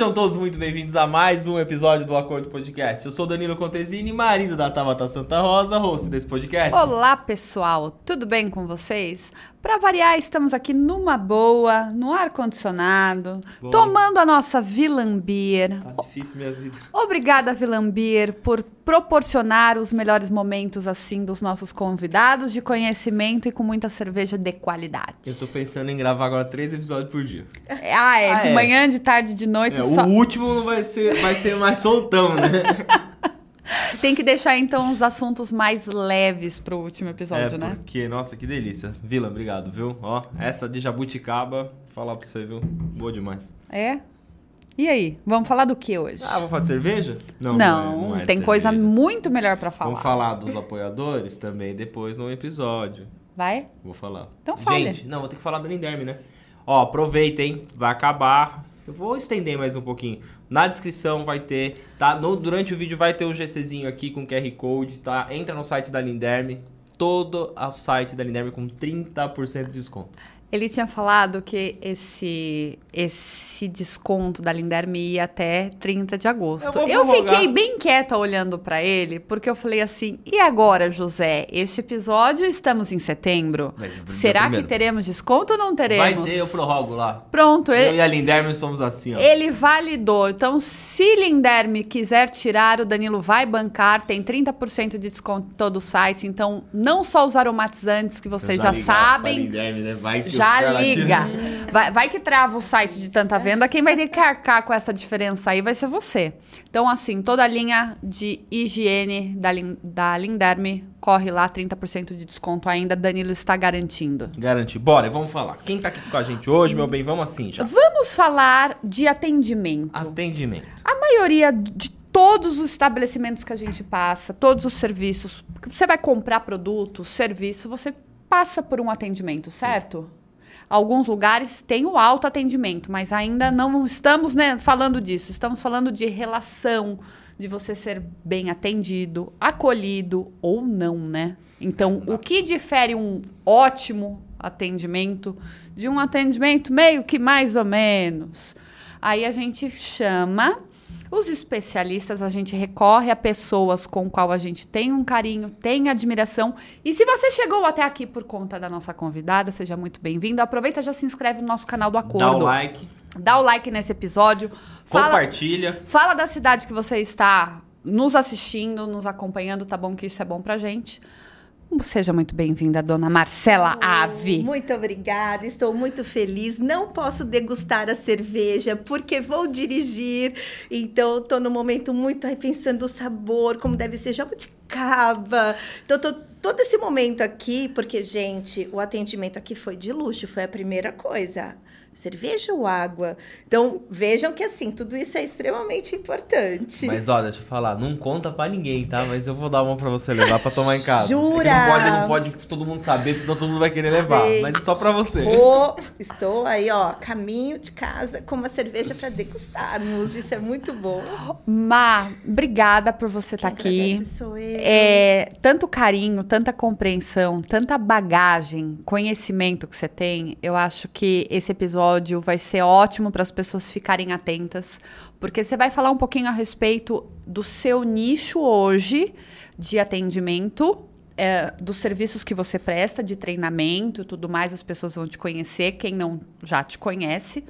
Sejam todos muito bem-vindos a mais um episódio do Acordo Podcast. Eu sou Danilo Contesini, marido da Tabata Santa Rosa, host desse podcast. Olá, pessoal, tudo bem com vocês? Para variar, estamos aqui numa boa, no ar-condicionado, tomando a nossa Vilambir. Tá difícil minha vida. Obrigada, Vilambir, por proporcionar os melhores momentos assim dos nossos convidados de conhecimento e com muita cerveja de qualidade. Eu tô pensando em gravar agora três episódios por dia. Ah, é, Ah, de é. manhã, de tarde, de noite, É, só... O último vai ser, vai ser mais soltão, né? tem que deixar então os assuntos mais leves pro último episódio, é, né? porque, nossa, que delícia. Vila, obrigado, viu? Ó, essa de jabuticaba, falar pra você, viu? Boa demais. É? E aí, vamos falar do que hoje? Ah, vou falar de cerveja? não, é- não é de tem coisa cerveja. muito melhor pra falar. Vamos falar dos apoiadores também depois no episódio. Vai? Vou falar. Então fale. Gente, não, vou ter que falar da Linderme, né? Ó, aproveitem, vai acabar. Eu vou estender mais um pouquinho. Na descrição vai ter, tá? No, durante o vídeo vai ter o GCzinho aqui com QR Code, tá? Entra no site da Linderme. Todo o site da Linderme com 30% de desconto. Ele tinha falado que esse esse desconto da Linderme ia até 30 de agosto. Eu Eu, fiquei bem quieta olhando pra ele, porque eu falei assim: "E agora, José? Este episódio estamos em setembro. Mas, Será primeiro. que teremos desconto ou não teremos?" Vai ter, eu prorrogo lá. Pronto, Eu ele, e a Linderme somos assim, ó. ele validou. Então, se Linderme quiser tirar, o Danilo vai bancar. Tem 30% de desconto em todo o site. Então, não só os aromatizantes que vocês já, sabem. Linderme, né? Vai que Já liga. Vai, vai que trava o site de tanta venda. Quem vai ter que arcar com essa diferença aí vai ser você. Então, assim, toda a linha de higiene da, da Linderme corre lá, 30% de desconto ainda. Danilo está garantindo. Garante. Bora, vamos falar. Quem tá aqui com a gente hoje, meu bem? Vamos assim já. Vamos falar de atendimento. Atendimento. A maioria de todos os estabelecimentos que a gente passa, todos os serviços, você vai comprar produto, serviço, você passa por um atendimento, certo? Alguns lugares têm o autoatendimento, mas ainda não estamos né, falando disso. Estamos falando de relação, de você ser bem atendido, acolhido ou não, né? Então, o que difere um ótimo atendimento de um atendimento meio que mais ou menos? Aí a gente chama os especialistas, a gente recorre a pessoas com qual a gente tem um carinho, tem admiração. E se você chegou até aqui por conta da nossa convidada, seja muito bem-vindo. Aproveita e já se inscreve no nosso canal do Acordo. Dá o like, Dá o like nesse episódio. Fala, compartilha. fala da cidade que você está nos assistindo, nos acompanhando, tá bom que isso é bom pra gente. Seja muito bem-vinda, dona Marcela Ave. Muito obrigada, estou muito feliz. Não posso degustar a cerveja porque vou dirigir. Então, estou num momento muito aí pensando o sabor, como deve ser jabuticaba. Então, tô todo esse momento aqui, porque, gente, o atendimento aqui foi de luxo, foi a primeira coisa. Cerveja ou água? Então, vejam que assim, tudo isso é extremamente importante. Mas ó, deixa eu falar, não conta pra ninguém, tá? Mas eu vou dar uma pra você levar pra tomar em casa. Jura? É que não pode, não pode todo mundo saber, porque senão todo mundo vai querer levar. Sei. Mas é só pra você. Vou- estou aí, ó, caminho de casa com uma cerveja para degustarmos. Isso é muito bom. Ma, obrigada por você estar Quem aqui. sou eu. É, tanto carinho, tanta compreensão, tanta bagagem, conhecimento que você tem, eu acho que esse episódio vai ser ótimo para as pessoas ficarem atentas, porque você vai falar um pouquinho a respeito do seu nicho hoje de atendimento. é, dos serviços que você presta, de treinamento e tudo mais, as pessoas vão te conhecer, quem não já te conhece.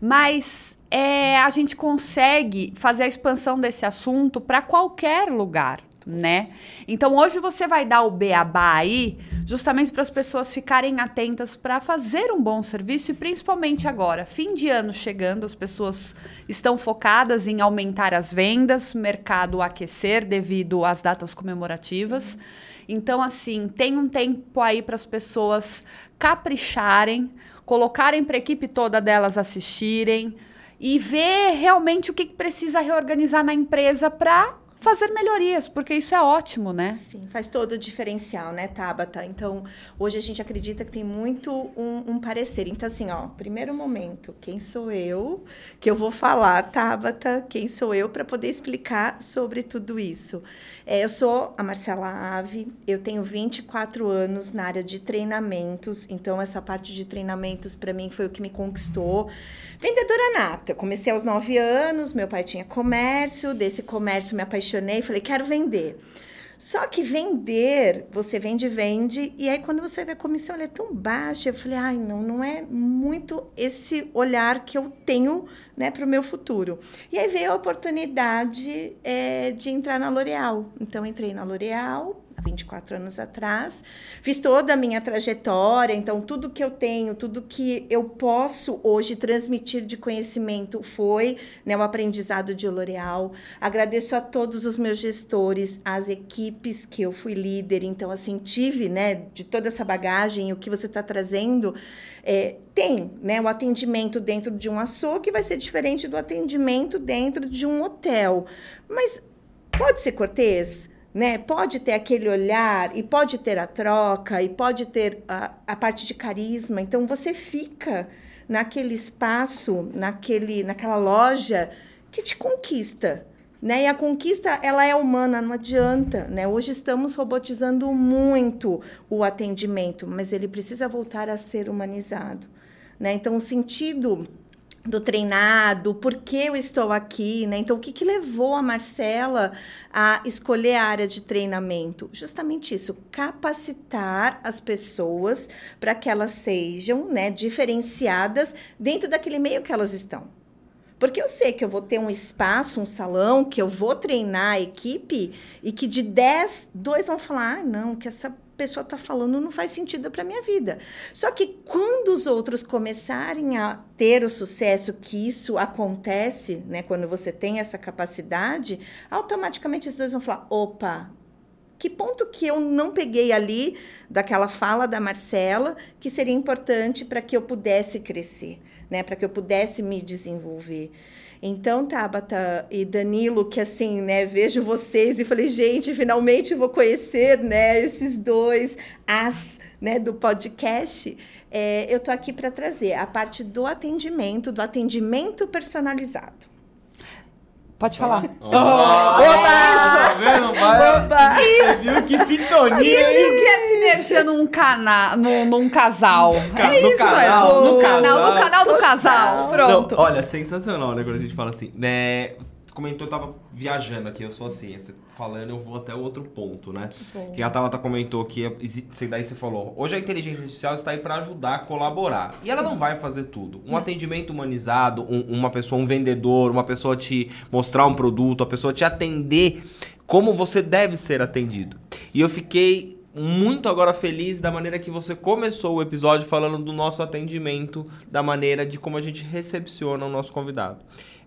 Mas é, a gente consegue fazer a expansão desse assunto para qualquer lugar, né? Então hoje você vai dar o beabá aí, justamente para as pessoas ficarem atentas para fazer um bom serviço e principalmente agora, fim de ano chegando, as pessoas estão focadas em aumentar as vendas, mercado aquecer devido às datas comemorativas. Então, assim, tem um tempo aí para as pessoas capricharem, colocarem para a equipe toda delas assistirem e ver realmente o que que precisa reorganizar na empresa para fazer melhorias, porque isso é ótimo, né? Sim, faz todo o diferencial, né, Tabata? Então, hoje a gente acredita que tem muito um, um, parecer. Então, assim, ó, primeiro momento, quem sou eu? Que eu vou falar, Tabata, quem sou eu para poder explicar sobre tudo isso. É, eu sou a Marcela Ave, eu tenho 24 anos na área de treinamentos, então essa parte de treinamentos para mim foi o que me conquistou. Vendedora nata, eu comecei aos 9 anos, meu pai tinha comércio, desse comércio me apaixonei apaixonei, falei, quero vender. Só que vender, você vende, vende, e aí quando você vê a comissão ela é tão baixa, eu falei, ai, não, não é muito esse olhar que eu tenho né, para o meu futuro. E aí veio a oportunidade é, de entrar na L'Oréal. Então, entrei na L'Oréal, 24 anos atrás. Fiz toda a minha trajetória, então tudo que eu tenho, tudo que eu posso hoje transmitir de conhecimento foi né, o aprendizado de L'Oréal. Agradeço a todos os meus gestores, as equipes que eu fui líder, então assim, tive né, de toda essa bagagem, o que você está trazendo. É, tem né, o atendimento dentro de um açougue vai ser diferente do atendimento dentro de um hotel. Mas pode ser cortês? Né? Pode ter aquele olhar e pode ter a troca e pode ter a, a parte de carisma. Então você fica naquele espaço, naquele, naquela loja que te conquista. Né? E a conquista ela é humana, não adianta. Né? Hoje estamos robotizando muito o atendimento, mas ele precisa voltar a ser humanizado. Né? Então, o sentido do treinado, por que eu estou aqui, né? Então, o que, que levou a Marcela a escolher a área de treinamento? Justamente isso, capacitar as pessoas para que elas sejam né, diferenciadas dentro daquele meio que elas estão. Porque eu sei que eu vou ter um espaço, um salão, que eu vou treinar a equipe e que de 10, dois vão falar: ah, não, que essa pessoa está falando não faz sentido para minha vida. Só que quando os outros começarem a ter o sucesso que isso acontece, né, quando você tem essa capacidade, automaticamente esses dois vão falar: opa, que ponto que eu não peguei ali daquela fala da Marcela que seria importante para que eu pudesse crescer, né, para que eu pudesse me desenvolver. Então, Tabata e Danilo, que assim, né, vejo vocês e falei, gente, finalmente vou conhecer, né, esses dois as, né, do podcast. É, eu tô aqui para trazer a parte do atendimento, do atendimento personalizado. Pode falar. Oh, Oba! Tá vendo? Oba! Isso! Viu que sintonia, Isso que é sinergia num, cana num, num casal. Ca é no isso, canal, é. No, canal, no canal do casal. Pronto. Não, olha, sensacional, né? Quando a gente fala assim, né? Comentou, eu tava viajando aqui, eu sou assim, você falando, eu vou até outro ponto, né? Que, que a Tabata comentou que, daí você falou, hoje a inteligência artificial está aí para ajudar, colaborar. E ela não vai fazer tudo. Um não. atendimento humanizado, um, uma pessoa, um vendedor, uma pessoa te mostrar um produto, a pessoa te atender como você deve ser atendido. E eu fiquei muito agora feliz da maneira que você começou o episódio falando do nosso atendimento, da maneira de como a gente recepciona o nosso convidado.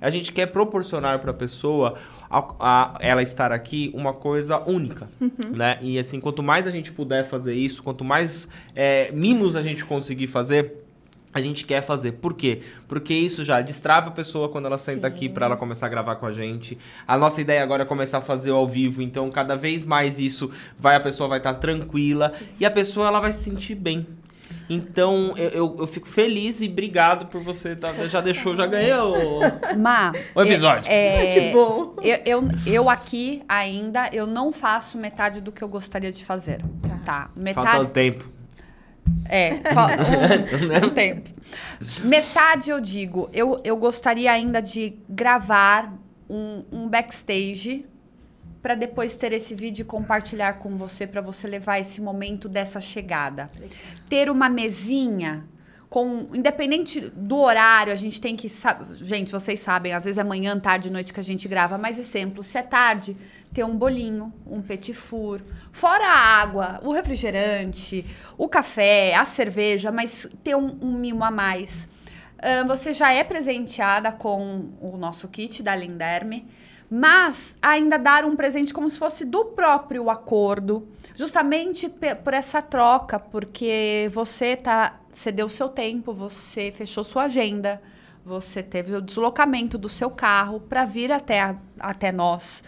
A gente quer proporcionar para a pessoa a, ela estar aqui uma coisa única, uhum. né? E assim, quanto mais a gente puder fazer isso, quanto mais é, mimos a gente conseguir fazer, a gente quer fazer. Por quê? Porque isso já destrava a pessoa quando ela senta Sim. aqui para ela começar a gravar com a gente. A nossa ideia agora é começar a fazer ao vivo, então cada vez mais isso vai a pessoa vai estar tá tranquila Sim. e a pessoa ela vai se sentir bem. Então, eu, eu, eu, fico feliz e obrigado por você. Tá, já deixou, já ganhei o, Ma, o episódio. É, é, que bom. Eu, eu, eu, aqui ainda, eu não faço metade do que eu gostaria de fazer. Tá. tá metade... Falta o tempo. É, um, um tempo. Metade eu digo, eu, eu gostaria ainda de gravar um, um backstage para depois ter esse vídeo e compartilhar com você para você levar esse momento dessa chegada. Ter uma mesinha com independente do horário, a gente tem que gente, vocês sabem, às vezes é manhã, tarde, noite que a gente grava, mas exemplo, se é tarde, ter um bolinho, um petit four, fora a água, o refrigerante, o café, a cerveja, mas ter um, um mimo a mais. Você já é presenteada com o nosso kit da Linderme, mas ainda dar um presente como se fosse do próprio acordo, justamente por essa troca, porque você tá, você deu seu tempo, você fechou sua agenda, você teve o deslocamento do seu carro para vir até, até nós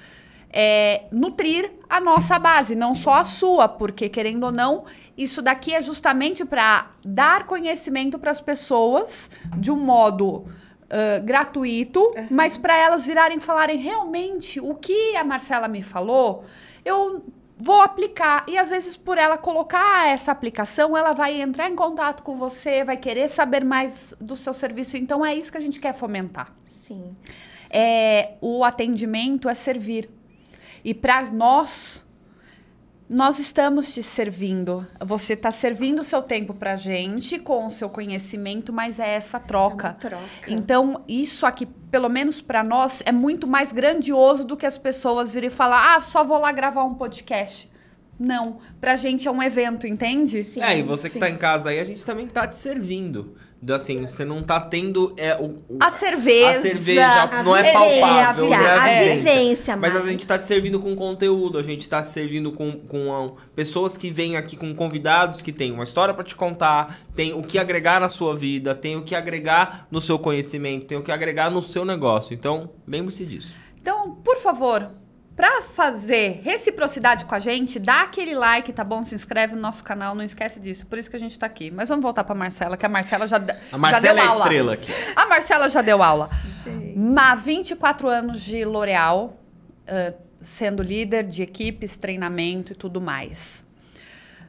é, nutrir a nossa base, não só a sua, porque querendo ou não, isso daqui é justamente para dar conhecimento para as pessoas de um modo uh, gratuito, uhum. mas para elas virarem falarem realmente o que a Marcela me falou, eu vou aplicar. E às vezes, por ela colocar essa aplicação, ela vai entrar em contato com você, vai querer saber mais do seu serviço. Então, é isso que a gente quer fomentar. Sim. É, o atendimento é servir. E para nós, nós estamos te servindo. Você está servindo o seu tempo para gente com o seu conhecimento, mas é essa troca. É troca. Então, isso aqui, pelo menos para nós, é muito mais grandioso do que as pessoas virem falar: ah, só vou lá gravar um podcast. Não, pra gente é um evento, entende? Sim, é, e você sim. que tá em casa aí, a gente também tá te servindo assim, você não tá tendo é, o, o a cerveja. A cerveja a não é palpável. É a, a vivência, mas, mas a gente tá te servindo com conteúdo, a gente tá te servindo com, com pessoas que vêm aqui com convidados que têm uma história para te contar, tem o que agregar na sua vida, tem o que agregar no seu conhecimento, tem o que agregar no seu negócio. Então, lembre-se disso. Então, por favor, Pra fazer reciprocidade com a gente, dá aquele like, tá bom? Se inscreve no nosso canal, não esquece disso. Por isso que a gente tá aqui. Mas vamos voltar pra Marcela, que a Marcela já, a Marcela já deu é aula. a estrela aqui. A Marcela já deu aula. Há 24 anos de L'Oréal, uh, sendo líder de equipes, treinamento e tudo mais.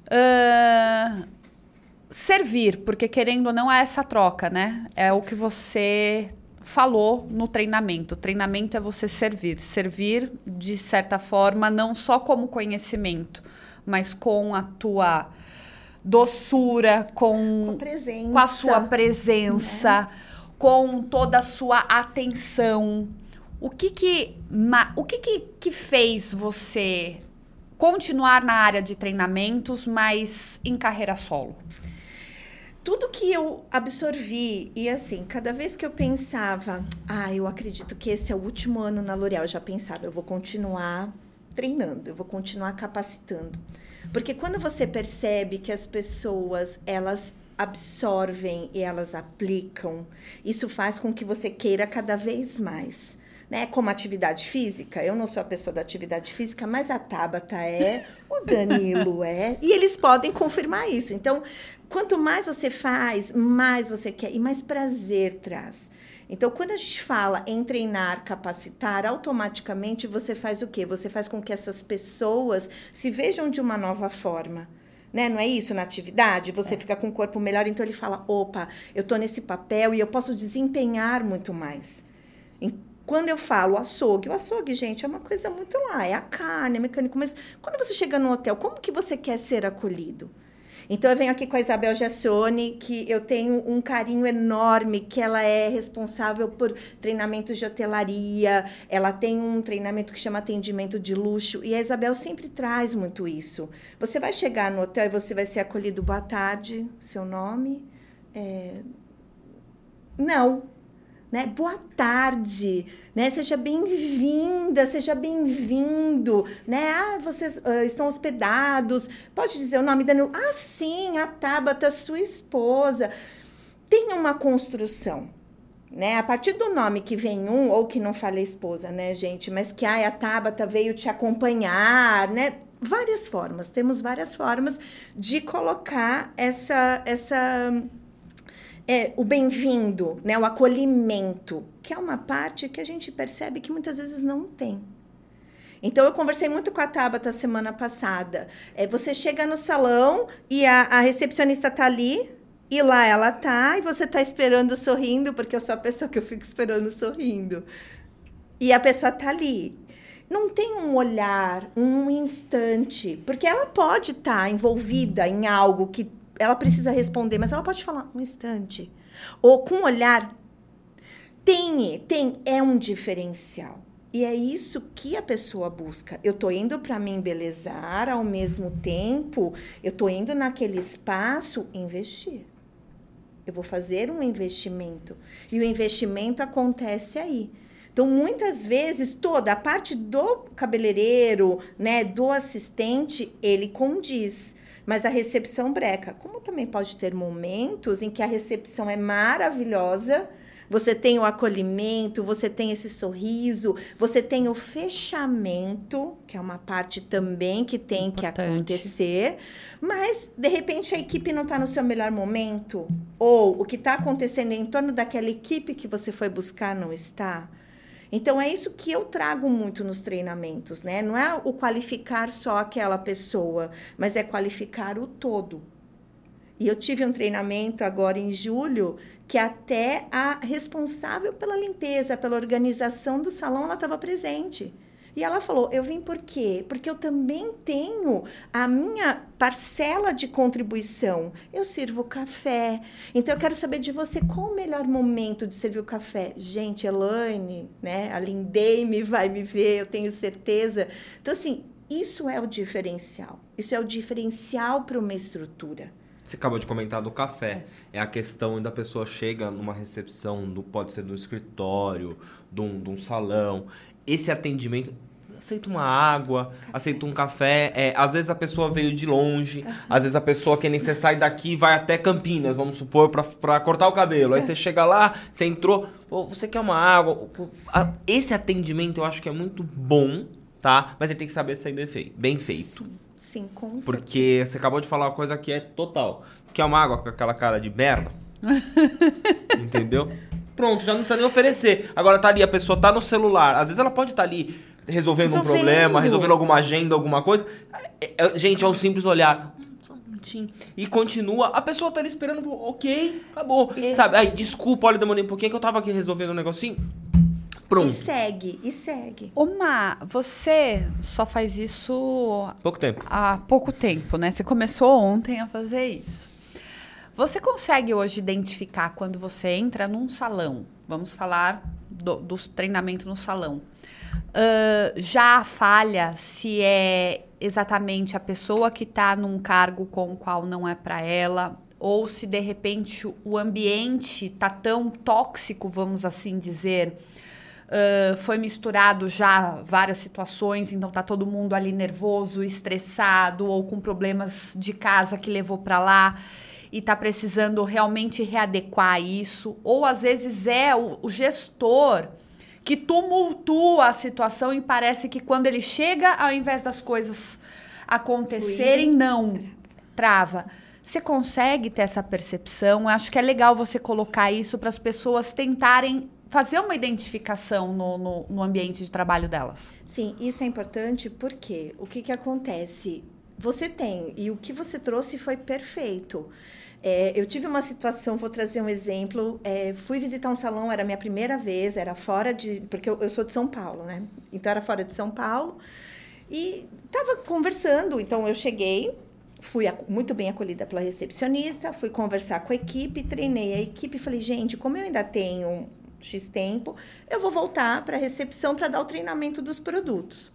Uh, servir, porque querendo ou não é essa troca, né? É o que você falou no treinamento. O treinamento é você servir. Servir, de certa forma, não só como conhecimento, mas com a tua doçura, com, com, com a sua presença, né? com toda a sua atenção. O que que, o que, que, que fez você continuar na área de treinamentos, mas em carreira solo? Tudo que eu absorvi, e assim, cada vez que eu pensava, ah, eu acredito que esse é o último ano na L'Oréal, eu já pensava, eu vou continuar treinando, eu vou continuar capacitando. Porque quando você percebe que as pessoas, elas absorvem e elas aplicam, isso faz com que você queira cada vez mais né? Como atividade física, eu não sou a pessoa da atividade física, mas a Tabata é, o Danilo é, e eles podem confirmar isso. Então, quanto mais você faz, mais você quer e mais prazer traz. Então, quando a gente fala em treinar, capacitar, automaticamente você faz o quê? Você faz com que essas pessoas se vejam de uma nova forma. Né? Não é isso na atividade? Você é. fica com o corpo melhor, então ele fala: opa, eu estou nesse papel e eu posso desempenhar muito mais. Quando eu falo açougue, o açougue, gente, é uma coisa muito lá, é a carne, é mecânico, mas quando você chega no hotel, como que você quer ser acolhido? Então eu venho aqui com a Isabel Giassone, que eu tenho um carinho enorme, que ela é responsável por treinamentos de hotelaria, ela tem um treinamento que chama atendimento de luxo, e a Isabel sempre traz muito isso. Você vai chegar no hotel e você vai ser acolhido, boa tarde, seu nome? É... Não, né? Boa tarde, né? Seja bem-vinda, seja bem-vindo, né? Ah, vocês uh, estão hospedados. Pode dizer o nome da Ah, sim, a Tabata, sua esposa. Tem uma construção, né? A partir do nome que vem um, ou que não fala esposa, né, gente? Mas que a Tabata veio te acompanhar, né? Várias formas, temos várias formas de colocar essa, essa é, o bem-vindo, né, o acolhimento, que é uma parte que a gente percebe que muitas vezes não tem. Então, eu conversei muito com a Tabata semana passada. É, você chega no salão e a, a recepcionista tá ali, e lá ela tá, e você tá esperando sorrindo, porque eu sou a pessoa que eu fico esperando sorrindo. E a pessoa tá ali. Não tem um olhar, um instante, porque ela pode estar tá envolvida em algo que ela precisa responder, mas ela pode falar um instante. Ou com um olhar. Tem, tem, é um diferencial. E é isso que a pessoa busca. Eu tô indo para me embelezar, ao mesmo tempo, eu tô indo naquele espaço investir. Eu vou fazer um investimento. E o investimento acontece aí. Então, muitas vezes, toda a parte do cabeleireiro, né, do assistente, ele condiz mas a recepção breca. Como também pode ter momentos em que a recepção é maravilhosa, Você tem o acolhimento, você tem esse sorriso, você tem o fechamento, que é uma parte também que tem Importante. que acontecer. Mas, de repente, a equipe não está no seu melhor momento, ou o que está acontecendo em torno daquela equipe que você foi buscar não está. Então é isso que eu trago muito nos treinamentos, né? Não é o qualificar só aquela pessoa, mas é qualificar o todo. E eu tive um treinamento agora em julho que até a responsável pela limpeza, pela organização do salão, ela estava presente. E ela falou: Eu vim por quê? Porque eu também tenho a minha parcela de contribuição. Eu sirvo café. Então eu quero saber de você qual o melhor momento de servir o café. Gente, Elaine, né? A Lindeime vai me ver, eu tenho certeza. Então, assim, isso é o diferencial. Isso é o diferencial para uma estrutura. Você acabou de comentar do café. É a questão da pessoa chega numa recepção, pode ser no escritório, de um, de um salão. Esse atendimento, aceita uma água, aceita um café. É, às vezes a pessoa veio de longe, às vezes a pessoa que nem você sai daqui vai até Campinas, vamos supor, para cortar o cabelo. Aí você chega lá, você entrou, pô, você quer uma água. Esse atendimento eu acho que é muito bom, tá? Mas ele tem que saber ser bem feito. Bem feito. Sim. Sim, com Porque você acabou de falar uma coisa que é total. Que é uma água com aquela cara de merda. Entendeu? Pronto, já não precisa nem oferecer. Agora tá ali, a pessoa tá no celular. Às vezes ela pode estar tá ali resolvendo, resolvendo um problema, resolvendo alguma agenda, alguma coisa. É, é, gente, é um simples olhar. E continua, a pessoa tá ali esperando, ok, acabou. E... Sabe? Aí, desculpa, olha, demorei um pouquinho que eu tava aqui resolvendo um negocinho. Pronto. E segue, e segue. Oma, você só faz isso. Pouco tempo. Há pouco tempo, né? Você começou ontem a fazer isso. Você consegue hoje identificar quando você entra num salão? Vamos falar do, dos treinamentos no salão. Uh, já falha se é exatamente a pessoa que está num cargo com o qual não é para ela, ou se de repente o ambiente tá tão tóxico, vamos assim dizer, Uh, foi misturado já várias situações, então tá todo mundo ali nervoso, estressado ou com problemas de casa que levou para lá e tá precisando realmente readequar isso, ou às vezes é o, o gestor que tumultua a situação e parece que quando ele chega, ao invés das coisas acontecerem, não trava. Você consegue ter essa percepção? Acho que é legal você colocar isso para as pessoas tentarem fazer uma identificação no, no, no, ambiente de trabalho delas. Sim, isso é importante porque o que, que acontece? Você tem, e o que você trouxe foi perfeito. É, eu tive uma situação, vou trazer um exemplo. É, fui visitar um salão, era minha primeira vez, era fora de. Porque eu, eu sou de São Paulo, né? Então era fora de São Paulo. E estava conversando, então eu cheguei, fui muito bem acolhida pela recepcionista, fui conversar com a equipe, treinei a equipe falei, gente, como eu ainda tenho X tempo, eu vou voltar para a recepção para dar o treinamento dos produtos.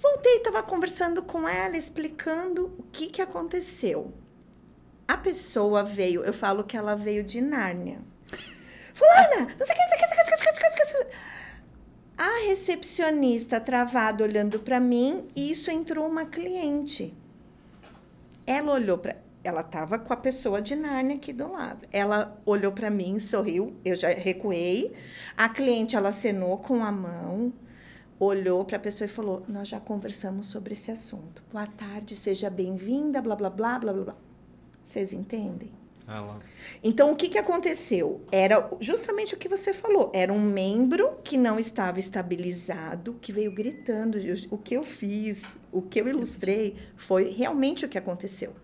Voltei, estava conversando com ela, explicando o que, que aconteceu. A pessoa veio, eu falo que ela veio de Nárnia. Fulana, não sei o que, não sei o que, não sei o que, não sei o que. A recepcionista travada olhando para mim, e isso entrou uma cliente. Ela olhou para ela estava com a pessoa de Nárnia aqui do lado. Ela olhou para mim, sorriu, eu já recuei. A cliente, ela acenou com a mão, olhou para a pessoa e falou: Nós já conversamos sobre esse assunto. Boa tarde, seja bem-vinda, blá, blá, blá, blá, blá. Vocês entendem? Ah, então, o que, que aconteceu? Era justamente o que você falou. Era um membro que não estava estabilizado, que veio gritando. O que eu fiz, o que eu ilustrei, foi realmente o que aconteceu.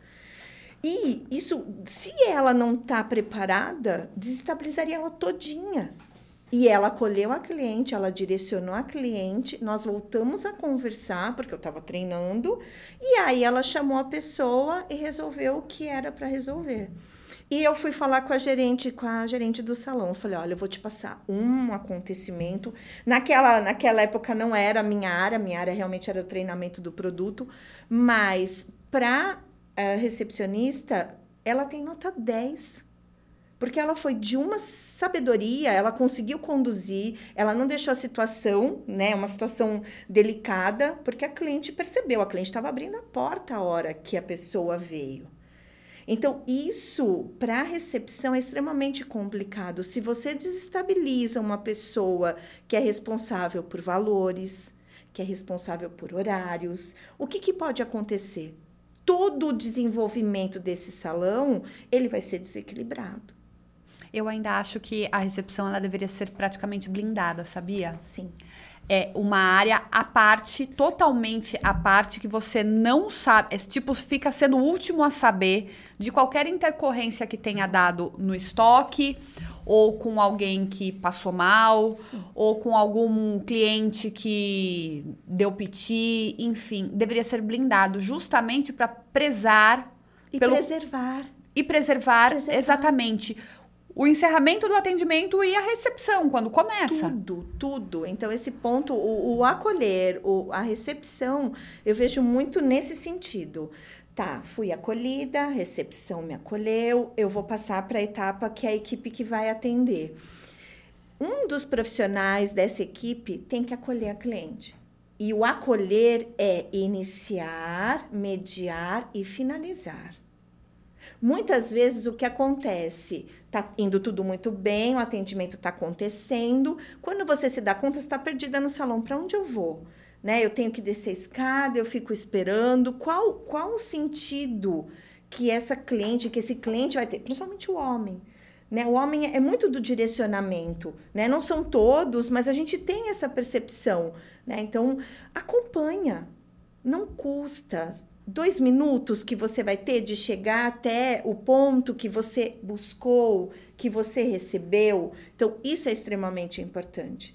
E isso, se ela não está preparada, desestabilizaria ela todinha. E ela acolheu a cliente, ela direcionou a cliente, nós voltamos a conversar, porque eu estava treinando, e aí ela chamou a pessoa e resolveu o que era para resolver. E eu fui falar com a gerente, com a gerente do salão. Eu falei, olha, eu vou te passar um acontecimento. Naquela, naquela época não era a minha área, minha área realmente era o treinamento do produto, mas para a recepcionista, ela tem nota 10. Porque ela foi de uma sabedoria, ela conseguiu conduzir, ela não deixou a situação, né, uma situação delicada, porque a cliente percebeu, a cliente estava abrindo a porta a hora que a pessoa veio. Então, isso para a recepção é extremamente complicado. Se você desestabiliza uma pessoa que é responsável por valores, que é responsável por horários, o que, que pode acontecer? Todo o desenvolvimento desse salão ele vai ser desequilibrado. Eu ainda acho que a recepção ela deveria ser praticamente blindada, sabia? Sim. É uma área à parte, totalmente à parte, que você não sabe. É, tipo, fica sendo o último a saber de qualquer intercorrência que tenha dado no estoque, ou com alguém que passou mal, Sim. ou com algum cliente que deu piti, enfim, deveria ser blindado justamente para prezar E Pelo- preservar. e preservar, Preservar. exatamente o encerramento do atendimento e a recepção quando começa. Tudo, tudo. Então, esse ponto, o, o acolher, o, a recepção, eu vejo muito nesse sentido. Tá, fui acolhida, recepção me acolheu, eu vou passar para a etapa que é a equipe que vai atender. Um dos profissionais dessa equipe tem que acolher a cliente. E o acolher é iniciar, mediar e finalizar. Muitas vezes o que acontece, tá indo tudo muito bem, o atendimento está acontecendo. Quando você se dá conta, está perdida no salão. Para onde eu vou? Né? Eu tenho que descer a escada, eu fico esperando. Qual, qual o sentido que essa cliente, que esse cliente vai ter? Principalmente o homem. Né? O homem é muito do direcionamento, né? Não são todos, mas a gente tem essa percepção, né? Então, acompanha, não custa. Dois minutos que você vai ter de chegar até o ponto que você buscou, que você recebeu. Então, isso é extremamente importante.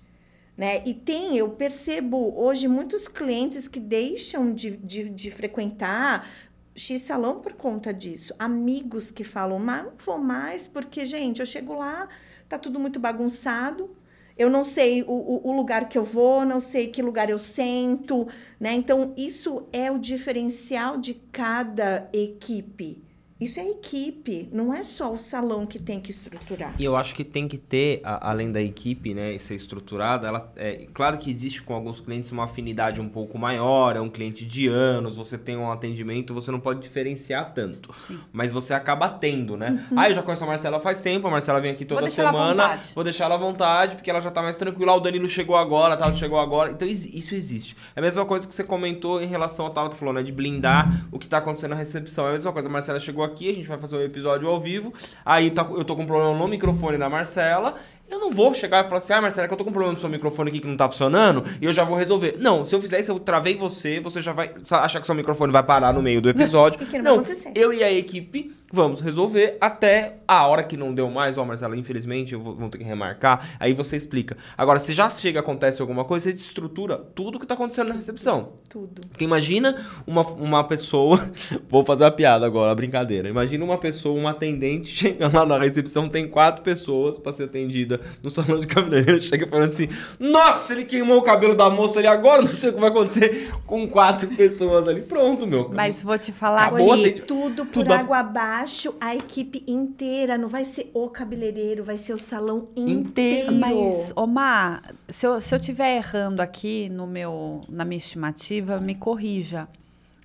Né? E tem, eu percebo hoje muitos clientes que deixam de, de, de frequentar X salão por conta disso. Amigos que falam, mas não vou mais, porque, gente, eu chego lá, tá tudo muito bagunçado. Eu não sei o, o, lugar que eu vou, não sei que lugar eu sento, né? Então, isso é o diferencial de cada equipe. Isso é equipe, não é só o salão que tem que estruturar. E eu acho que tem que ter, a- além da equipe, né, ser estruturada, ela, é, claro que existe com alguns clientes uma afinidade um pouco maior, é um cliente de anos, você tem um atendimento, você não pode diferenciar tanto. Mas você acaba tendo, né? Ah, eu já conheço a Marcela faz tempo, a Marcela vem aqui toda deixar ela à semana, vontade. vou deixar ela à vontade, porque ela já tá mais tranquila, ah, o Danilo chegou agora, tal, chegou agora. Então is- isso existe. É a mesma coisa que você comentou em relação ao tal, tu falou, né, de blindar o que tá acontecendo na recepção. É a mesma coisa, a Marcela chegou aqui, a gente vai fazer um episódio ao vivo, aí tá- eu tô com um problema no microfone da Marcela, eu não vou chegar e falar assim, ah, Marcela, que eu tô com um problema no seu microfone aqui que não tá funcionando, e eu já vou resolver. Não, se eu fizer isso, eu travei você, você já vai achar que seu microfone vai parar no meio do episódio. E que não não, eu e a equipe vamos resolver até a hora que não deu mais. Ó, Marcela, infelizmente, eu vou, vou ter que remarcar. Aí você explica. Agora, se já chega acontece alguma coisa, você estrutura tudo que tá acontecendo na recepção. Tudo. Porque imagina uma, uma pessoa. Vou fazer uma piada agora, uma brincadeira. Imagina uma pessoa, uma atendente, chega lá na recepção, tem quatro pessoas pra ser atendida no salão de cabeleireiro. Chega falando assim: Nossa, ele queimou o cabelo da moça ali agora, não sei o que vai acontecer com quatro pessoas ali. Pronto, meu. Mas vou te falar Acabou, que Tudo por Tudo água abaixo, a equipe inteira. Não vai ser o cabeleireiro, vai ser o salão inteiro. Inteiro. Mas, Omar, se eu, se eu tiver errando aqui no meu, na minha estimativa, me corrija.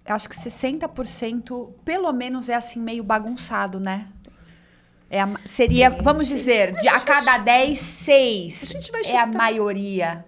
Eu acho que 60% pelo menos é assim meio bagunçado, né? É a- seria, É, vamos sim. dizer, de a cada 10, 6 A gente vai é a maioria.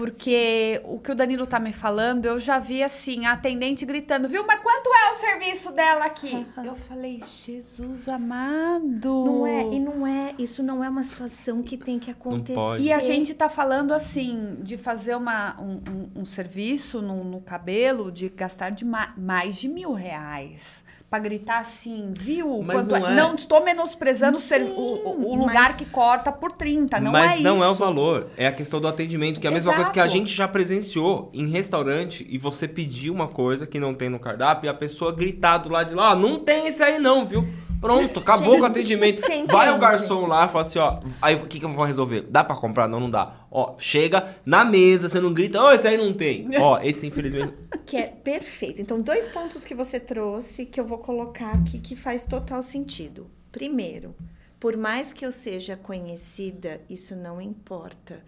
Porque o que o Danilo tá me falando, eu já vi assim, a atendente gritando, viu? Mas quanto é o serviço dela aqui? Eu falei, Jesus amado. Não é, e não é, isso não é uma situação que tem que acontecer. pode. E a gente tá falando assim, de fazer uma, um, um- um serviço no, no cabelo, de gastar de ma- mais de mil reais. Pra gritar assim, viu? Mas Quanto não é? é. Não estou menosprezando Sim, o, o- o lugar mas- que corta por 30. Não Mas é não isso. é o valor, é a questão do atendimento, que é a mesma coisa que a Exato. gente já presenciou em restaurante e você pedir uma coisa que não tem no cardápio e a pessoa gritar do lado de lá, ó, não tem esse aí não, viu? Pronto, acabou com o atendimento. você Vai o entende? garçom lá e fala assim, ó, aí o que que eu vou resolver? Dá pra comprar? Não, não dá. Ó, chega na mesa, você não grita, ó, esse aí não tem. Ó, esse infelizmente... Que é perfeito. Então, dois pontos que você trouxe que eu vou colocar aqui que faz total sentido. Primeiro, por mais que eu seja conhecida, isso não importa.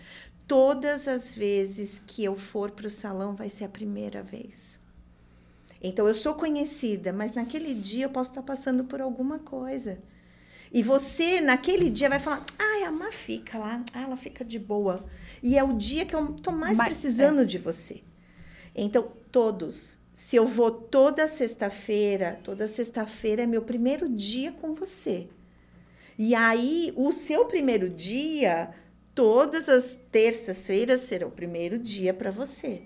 Todas as vezes que eu for para o salão vai ser a primeira vez. Então eu sou conhecida, mas naquele dia eu posso estar passando por alguma coisa. E você, naquele dia, vai falar: ah, a Má fica lá, ah, ela fica de boa. E é o dia que eu tô mais Mas, precisando de você. Então, todos. Se eu vou toda sexta-feira, toda sexta-feira é meu primeiro dia com você. E aí, o seu primeiro dia, todas as terças-feiras serão o primeiro dia para você.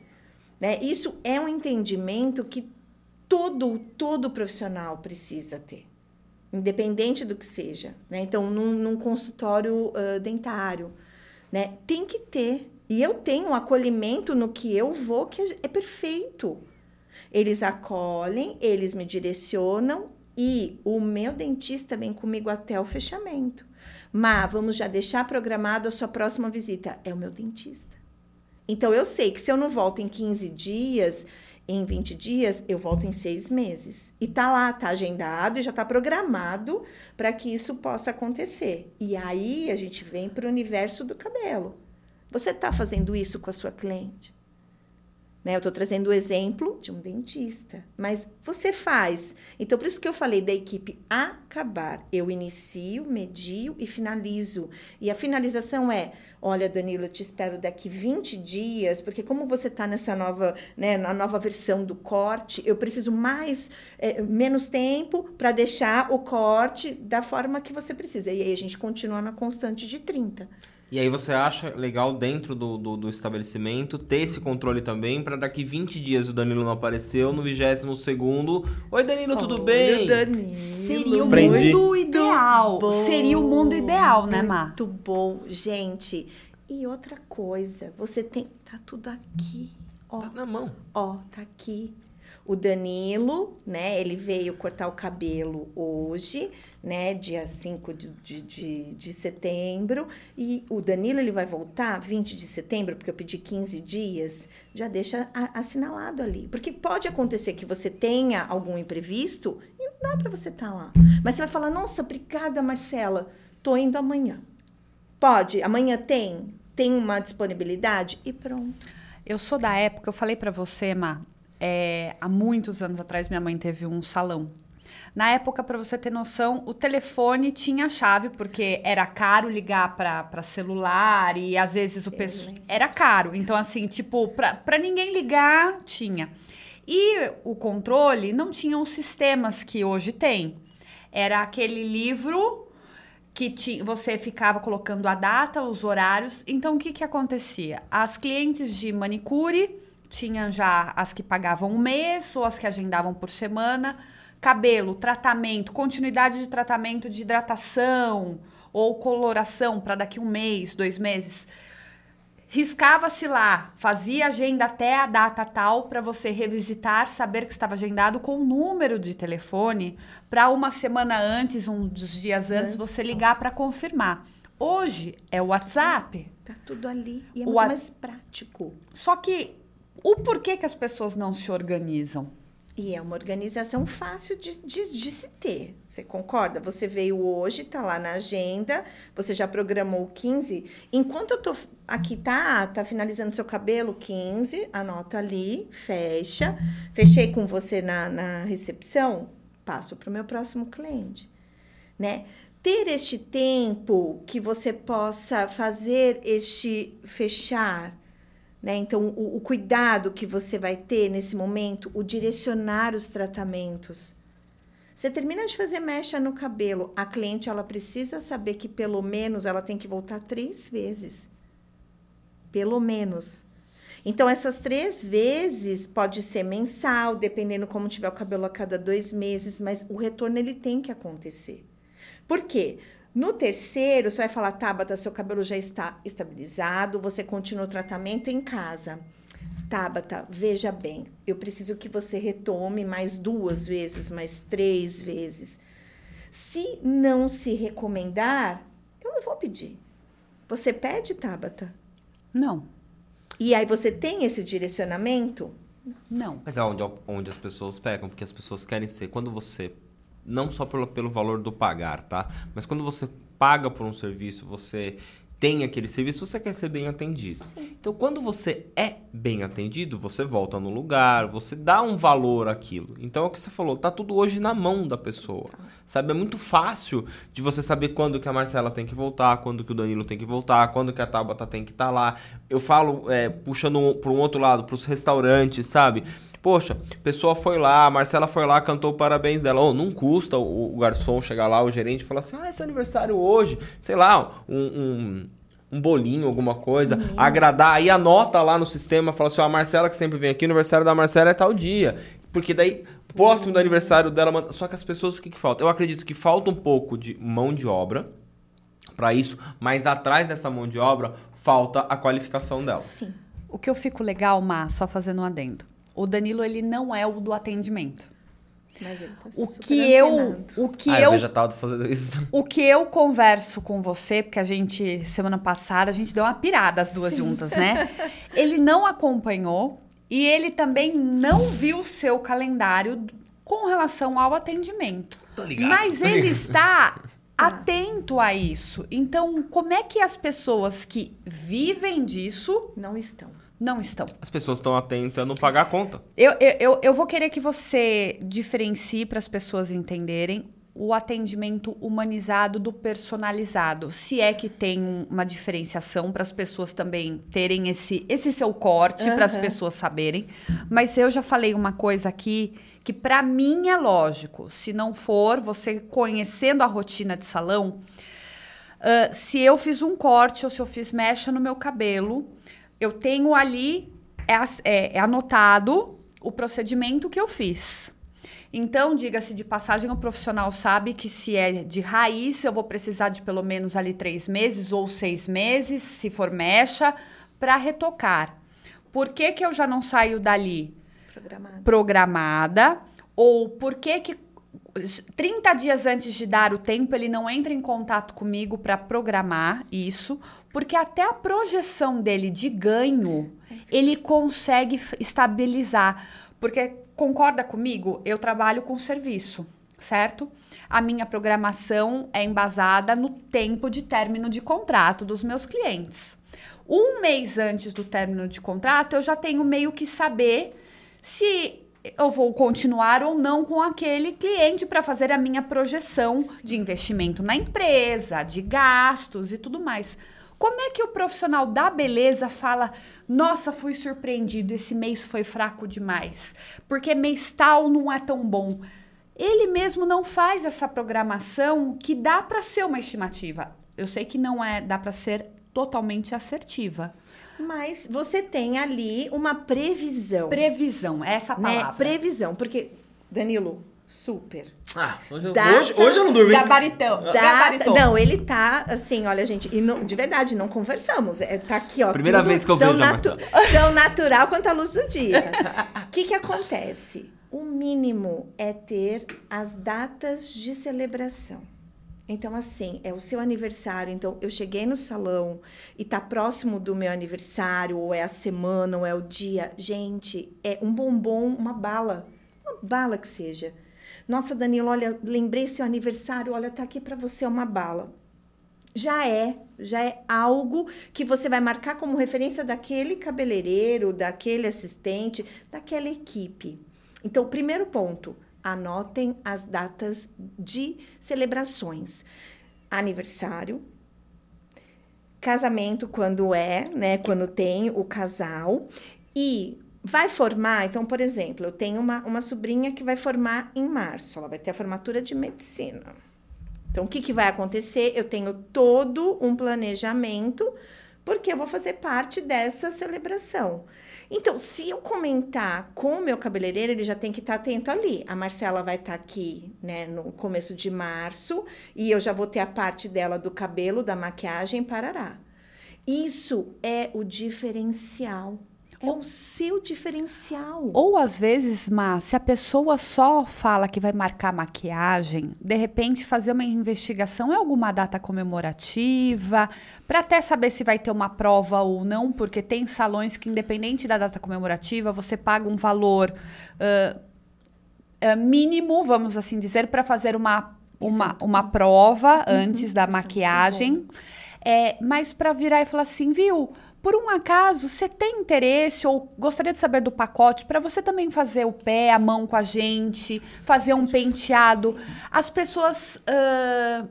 Né? Isso é um entendimento que todo, todo profissional precisa ter, independente do que seja. Né? Então, num, num consultório uh, dentário, né? tem que ter. E eu tenho um acolhimento no que eu vou que é perfeito. Eles acolhem, eles me direcionam e o meu dentista vem comigo até o fechamento. Mas vamos já deixar programado a sua próxima visita. É o meu dentista. Então eu sei que se eu não volto em 15 dias, em 20 dias, eu volto em seis meses. E tá lá, tá agendado e já tá programado para que isso possa acontecer. E aí a gente vem para o universo do cabelo. Você está fazendo isso com a sua cliente? Né? Eu estou trazendo o exemplo de um dentista, mas você faz. Então, por isso que eu falei da equipe acabar. Eu inicio, medio e finalizo. E a finalização é: olha, Danilo, eu te espero daqui 20 dias, porque como você está nessa nova, né, na nova versão do corte, eu preciso mais, é, menos tempo para deixar o corte da forma que você precisa. E aí a gente continua na constante de 30. E aí você acha legal dentro do, do, do estabelecimento ter esse controle também para daqui 20 dias o Danilo não apareceu, no 22 segundo, oi Danilo, tudo Olha, bem? Danilo. Seria o Aprendi. mundo ideal. Bom, Seria o mundo ideal, né, Má? Muito bom, gente. E outra coisa, você tem. Tá tudo aqui. Ó, Tá na mão. ó, tá aqui. O Danilo, né? Ele veio cortar o cabelo hoje, né? Dia 5 de, de, de, de setembro. E o Danilo, ele vai voltar 20 de setembro, porque eu pedi 15 dias. Já deixa assinalado ali. Porque pode acontecer que você tenha algum imprevisto e não dá pra você estar lá. Mas você vai falar, nossa, obrigada, Marcela. Tô indo amanhã. Pode, amanhã tem? Tem uma disponibilidade? E pronto. Eu sou da época, eu falei pra você, Má, é, há muitos anos atrás minha mãe teve um salão. Na época, pra você ter noção, o telefone tinha chave, porque era caro ligar pra celular e às vezes o pessoal. Era caro. Então, assim, tipo, pra ninguém ligar, tinha. E o controle não tinha os sistemas que hoje tem. Era aquele livro que ti- você ficava colocando a data, os horários. Então, o que, que acontecia? As clientes de manicure tinham já as que pagavam um mês ou as que agendavam por semana. Cabelo, tratamento, continuidade de tratamento de hidratação ou coloração para daqui um mês, dois meses. Riscava-se lá, fazia agenda até a data tal para você revisitar, saber que estava agendado com o número de telefone para uma semana antes, um dos dias antes, Antes. você ligar para confirmar. Hoje é o WhatsApp. Tá tudo ali. E é O muito a- mais prático. Só que o porquê que as pessoas não se organizam? E é uma organização fácil de, de, de se ter. Você concorda? Você veio hoje, tá lá na agenda, você já programou o 15. Enquanto eu tô aqui, tá? Tá finalizando seu cabelo, 15, anota ali, fecha. Fechei com você na, na recepção, passo para o meu próximo cliente. Né? Ter este tempo que você possa fazer este fechar, né? Então, o, o cuidado que você vai ter nesse momento, o direcionar os tratamentos. Você termina de fazer mecha no cabelo, a cliente ela precisa saber que pelo menos ela tem que voltar três vezes. Pelo menos. Então, essas três vezes pode ser mensal, dependendo como tiver o cabelo a cada dois meses, mas o retorno ele tem que acontecer. Por quê? No terceiro, você vai falar, Tabata, seu cabelo já está estabilizado, você continua o tratamento em casa. Tabata, veja bem, eu preciso que você retome mais duas vezes, mais três vezes. Se não se recomendar, eu não vou pedir. Você pede, Tabata? Não, E aí você tem esse direcionamento? não. Mas é onde, onde as pessoas pegam, porque as pessoas querem ser. Quando você. Não só pelo, pelo valor do pagar, tá? Mas quando você paga por um serviço, você tem aquele serviço, você quer ser bem atendido. Sim. Então, quando você é bem atendido, você volta no lugar, você dá um valor àquilo. Então, é o que você falou, tá tudo hoje na mão da pessoa. Sabe, é muito fácil de você saber quando que a Marcela tem que voltar, quando que o Danilo tem que voltar, quando que a Tabata tem que estar lá. Eu falo, é, puxando para um outro lado, para os restaurantes, sabe? Poxa, a pessoa foi lá, a Marcela foi lá, cantou parabéns dela. Oh, não custa o, o garçom chegar lá, o gerente, falar assim: ah, é seu aniversário hoje. Sei lá, um, um, um bolinho, alguma coisa. Agradar. Aí anota lá no sistema, fala assim: ó, a Marcela que sempre vem aqui, o aniversário da Marcela é tal dia. Porque daí, próximo do aniversário dela. Só que as pessoas, o que, que falta? Eu acredito que falta um pouco de mão de obra para isso, mas atrás dessa mão de obra falta a qualificação dela. Sim. O que eu fico legal, Má, só fazendo um adendo. O Danilo, ele não é o do atendimento. Mas ele tá O que eu, o que ah, eu eu já tava fazendo isso. O que eu converso com você, porque a gente, semana passada, a gente deu uma pirada as duas juntas, né? Ele não acompanhou e ele também não viu o seu calendário com relação ao atendimento. Tô ligado. Mas ele está atento a isso. Então, como é que as pessoas que vivem disso Não estão. Não estão? As pessoas estão atentas a não pagar a conta. Eu, eu, eu, eu vou querer que você diferencie para as pessoas entenderem o atendimento humanizado do personalizado. Se é que tem um- uma diferenciação para as pessoas também terem esse, esse seu corte, para as pessoas saberem. Mas eu já falei uma coisa aqui que para mim é lógico. Se não for, você conhecendo a rotina de salão, ah, se eu fiz um corte ou se eu fiz mecha no meu cabelo, eu tenho ali é, é- é anotado o procedimento que eu fiz. Então, diga-se de passagem, o profissional sabe que se é de raiz, eu vou precisar de pelo menos ali três meses ou seis meses, se for mecha, para retocar. Por que, que eu já não saio dali? Programado. programada ou por que que 30 dias antes de dar o tempo ele não entra em contato comigo para programar isso, porque até a projeção dele de ganho ele consegue estabilizar, porque concorda comigo, eu trabalho com serviço, certo? A minha programação é embasada no tempo de término de contrato dos meus clientes. Um mês antes do término de contrato, eu já tenho meio que saber se eu vou continuar ou não com aquele cliente para fazer a minha projeção de investimento na empresa, de gastos e tudo mais. Como é que o profissional da beleza fala: "Nossa, fui surpreendido, esse mês foi fraco demais, porque mês tal não é tão bom". Ele mesmo não faz essa programação que dá para ser uma estimativa. Eu sei que não é, dá para ser totalmente assertiva. Mas você tem ali uma previsão. Previsão, essa é a né? palavra. Previsão. Porque, Danilo, super. Ah, hoje, Data- hoje, hoje eu não dormi. Gabaritão. Gabaritou. não, ele tá assim, olha, gente, e não- de verdade, não conversamos. É, tá aqui, ó. Primeira vez que eu tão vejo a natu- Marcela. Tão natural quanto a luz do dia. O que que acontece? O mínimo é ter as datas de celebração. Então, assim, é o seu aniversário. Então, eu cheguei no salão e tá próximo do meu aniversário, ou é a semana, ou é o dia. Gente, é um bombom, uma bala. Uma bala que seja. Nossa, Danilo, olha, lembrei seu aniversário, olha, tá aqui para você uma bala. Já é, já é algo que você vai marcar como referência daquele cabeleireiro, daquele assistente, daquela equipe. Então, primeiro ponto, anotem as datas de celebrações. Aniversário, casamento quando é, né, quando tem o casal e vai formar, então, por exemplo, eu tenho uma, uma sobrinha que vai formar em março, ela vai ter a formatura de medicina. Então, o que, que vai acontecer? Eu tenho todo um planejamento, porque eu vou fazer parte dessa celebração. Então, se eu comentar com o meu cabeleireiro, ele já tem que estar atento ali. A Marcela vai estar aqui, né, no começo de março, e eu já vou ter a parte dela do cabelo, da maquiagem, parará. Isso é o diferencial. É o seu diferencial. Ou às vezes, mas se a pessoa só fala que vai marcar maquiagem, de repente fazer uma investigação é alguma data comemorativa, para até saber se vai ter uma prova ou não, porque tem salões que, independente da data comemorativa, você paga um valor ah, ah, mínimo, vamos assim dizer, para fazer uma, uma, é uma prova antes da é maquiagem. É, mas para virar e falar assim, viu? Por um acaso, você tem interesse ou gostaria de saber do pacote para você também fazer o pé, a mão com a gente, fazer um penteado? As pessoas uh,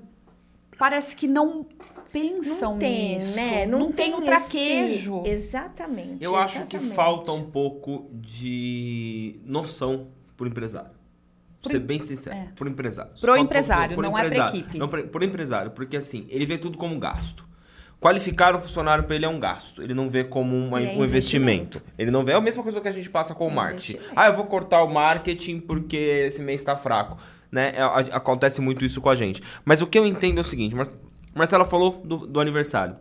parece que não pensam não tem, nisso. né? Não, tem, o esse- traquejo. Exatamente. Eu acho que exatamente. falta um pouco de noção pro empresário. Pra ser bem sincero, é. pro empresário. Pro um pouco empresário, pro não é pra empresário. equipe. Não, pro empresário, porque assim, ele vê tudo como gasto. Qualificar um funcionário para ele é um gasto. Ele não vê como uma- é um investimento. Ele não vê é a mesma coisa que a gente passa com o marketing. Investimento. Ah, eu vou cortar o marketing porque esse mês está fraco. Né? É, a- acontece muito isso com a gente. Mas o que eu entendo é o seguinte: Mar Marcela falou do, do aniversário.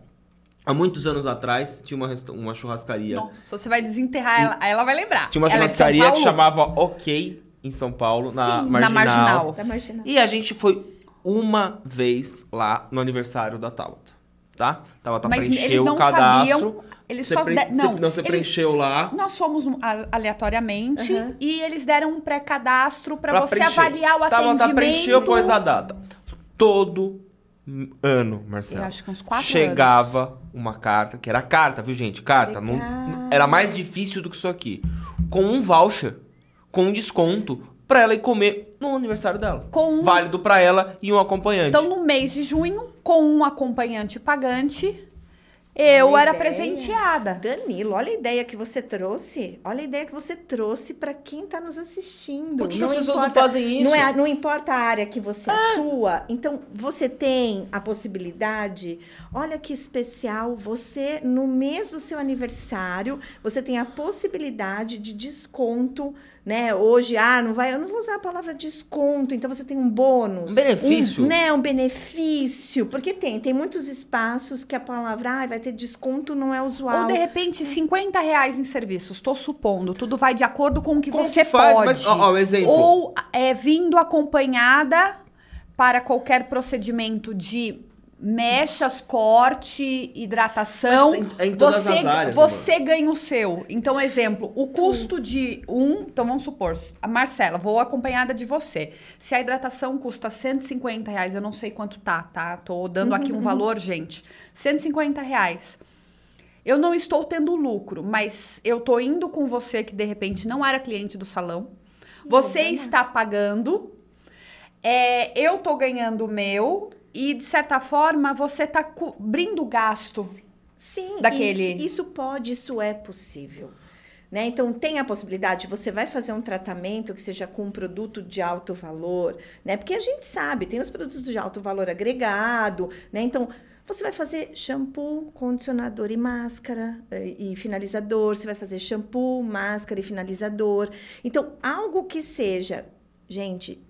Há muitos anos atrás, tinha uma, uma churrascaria. Nossa, você vai desenterrar ela, aí ela vai lembrar. Tinha uma Ela é churrascaria que Paulo? chamava Ok em São Paulo, na, Sim, marginal. na Marginal. Da marginal. E a gente foi uma vez lá no aniversário da Tabata. Tá? Mas preencheu eles não o cadastro. sabiam, eles Você só pre- de- não, não, você eles- preencheu lá. Nós fomos aleatoriamente Aham. e eles deram um pré-cadastro para pra você preencher. avaliar o Tabata atendimento. preencheu, pôs a data. Todo ano, Marcelo. Eu acho que uns quatro Chegava uma carta, que era carta, viu, gente? Carta. Não, era mais difícil do que isso aqui. Com um voucher, com um desconto, pra ela ir comer no aniversário dela. Com um- Válido pra ela e um acompanhante. Então, no mês de junho, com um acompanhante pagante, eu Olha era ideia. presenteada. Danilo, olha a ideia que você trouxe. Olha a ideia que você trouxe para quem está nos assistindo. Por que que as pessoas não fazem isso? Não, é, não importa a área que você atua. Então, você tem a possibilidade. Olha que especial. Você, no mês do seu aniversário, você tem a possibilidade de desconto. Né? Hoje, ah, não vai, eu não vou usar a palavra desconto, então você tem um bônus. Um benefício. Um, né, um benefício. Porque tem, tem muitos espaços que a palavra ah, vai ter desconto não é usual. Ou, de repente, 50 reais em serviços. Estou supondo. Tudo vai de acordo com o que Como você que faz? pode. Mas, ó, ó, um exemplo. Ou é vindo acompanhada para qualquer procedimento de mechas, corte, hidratação. Mas é em todas você, as áreas, você ganha o seu. Então, exemplo, o custo de um. Então, vamos supor, a Marcela, vou acompanhada de você. Se a hidratação custa 150 reais, eu não sei quanto tá, tá? Tô dando aqui um valor, gente. 150 reais. Eu não estou tendo lucro, mas eu tô indo com você que de repente não era cliente do salão. Você está pagando, é, eu tô ganhando o meu e de certa forma você tá cobrindo o gasto. Sim, daquele- Isso, isso pode, isso é possível. Né? Então, tem a possibilidade, você vai fazer um tratamento que seja com um produto de alto valor, né? Porque a gente sabe, tem os produtos de alto valor agregado, né? Então, você vai fazer shampoo, condicionador e máscara eh, e finalizador, você vai fazer shampoo, máscara e finalizador. Então, algo que seja, gente,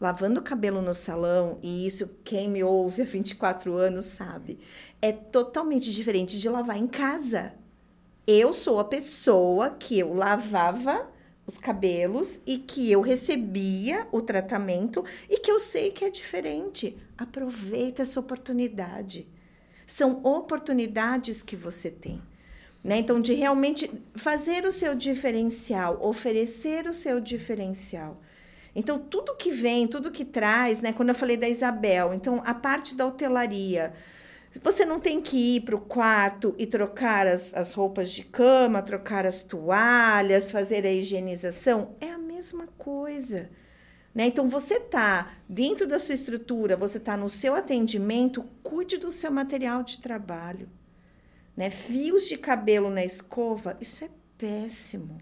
lavando o cabelo no salão, e isso quem me ouve há 24 anos sabe, é totalmente diferente de lavar em casa. Eu sou a pessoa que eu lavava os cabelos e que eu recebia o tratamento e que eu sei que é diferente. Aproveita essa oportunidade. São oportunidades que você tem. Né? Então, de realmente fazer o seu diferencial, oferecer o seu diferencial. Então, tudo que vem, tudo que traz, né? Quando eu falei da Isabel, então a parte da hotelaria. Você não tem que ir para o quarto e trocar as, as roupas de cama, trocar as toalhas, fazer a higienização. É a mesma coisa. Né? Então, você tá dentro da sua estrutura, você tá no seu atendimento, cuide do seu material de trabalho. Né? Fios de cabelo na escova, isso é péssimo.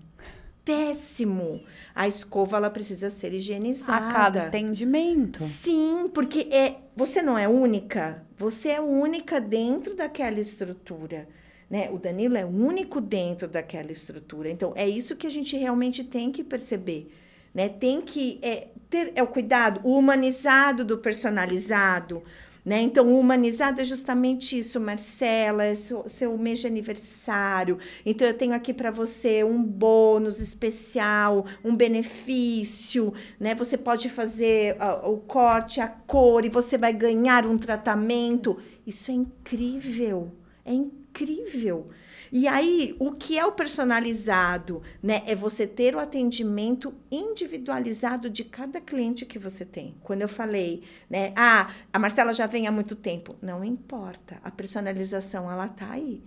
Péssimo. A escova ela precisa ser higienizada. A cada atendimento. Sim, porque é, você não é única. Você é única dentro daquela estrutura. Né? O Danilo é único dentro daquela estrutura. Então, é isso que a gente realmente tem que perceber. Né? Tem que é, ter é o cuidado, o humanizado do personalizado. Né? Então, o humanizado é justamente isso, Marcela, é seu, seu mês de aniversário. Então, eu tenho aqui para você um bônus especial, um benefício. Né? Você pode fazer ah, o corte, a cor, e você vai ganhar um tratamento. Isso é incrível, é incrível. E aí, o que é o personalizado, né? É você ter o atendimento individualizado de cada cliente que você tem. Quando eu falei, né? Ah, a Marcela já vem há muito tempo. Não importa. A personalização, ela tá aí.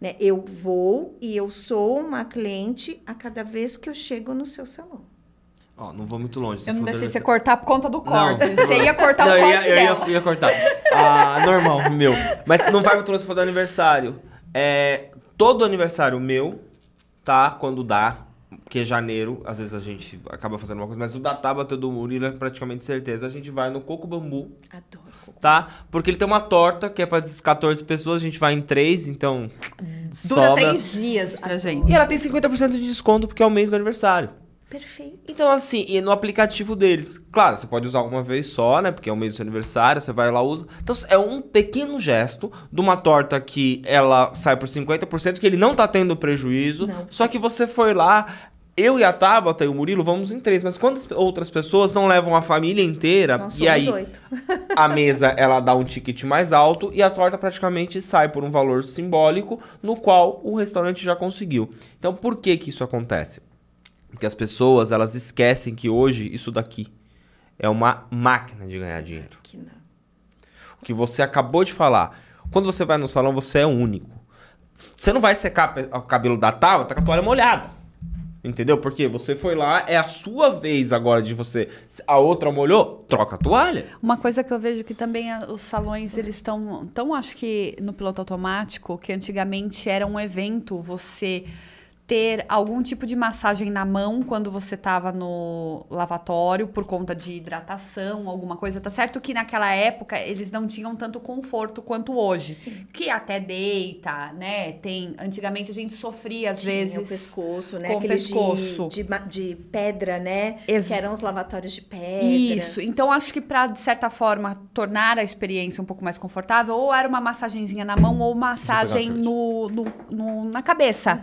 Né? Eu vou e eu sou uma cliente a cada vez que eu chego no seu salão. Ó, não vou muito longe. Eu não deixei você cortar por conta do corte. Não, você ia cortar não, o eu corte ia, eu dela. ia, eu ia cortar. Ah, normal, meu. Mas não vai muito longe se for do aniversário. É, todo aniversário meu, tá? Quando dá, porque janeiro, às vezes a gente acaba fazendo uma coisa, mas o da Tabata do Murilo é praticamente certeza. A gente vai no Coco Bambu, Adoro. tá? Porque ele tem uma torta que é pra 14 pessoas, a gente vai em 3, então. Dura sobra. três dias pra gente. E ela tem 50% de desconto porque é o mês do aniversário. Perfeito. Então, assim, e no aplicativo deles, claro, você pode usar uma vez só, né? Porque é o mês do seu aniversário, você vai lá usa. Então, é um pequeno gesto de uma torta que ela sai por 50%, que ele não tá tendo prejuízo. Não. Só que você foi lá. Eu e a Tabata e o Murilo vamos em três, mas quantas outras pessoas não levam a família inteira? Nós e aí oito. a mesa ela dá um ticket mais alto e a torta praticamente sai por um valor simbólico no qual o restaurante já conseguiu. Então por que que isso acontece? Porque as pessoas elas esquecem que hoje isso daqui é uma máquina de ganhar dinheiro. Que não. O que você acabou de falar. Quando você vai no salão, você é único. Você não vai secar o cabelo da tábua, tá com a toalha molhada. Entendeu? Porque você foi lá, é a sua vez agora de você. A outra molhou, troca a toalha. Uma coisa que eu vejo que também a- os salões, eles estão tão, acho que no piloto automático, que antigamente era um evento você ter algum tipo de massagem na mão quando você estava no lavatório por conta de hidratação, alguma coisa. Tá certo que naquela época eles não tinham tanto conforto quanto hoje. Que até deita, né? Tem, antigamente a gente sofria às Tinha vezes o pescoço, né? com o de- pescoço. De, ma- de pedra, né? Ex- Que eram os lavatórios de pedra. Isso. Então, acho que para de certa forma, tornar a experiência um pouco mais confortável, ou era uma massagenzinha na mão, ou massagem no, no- no- na cabeça,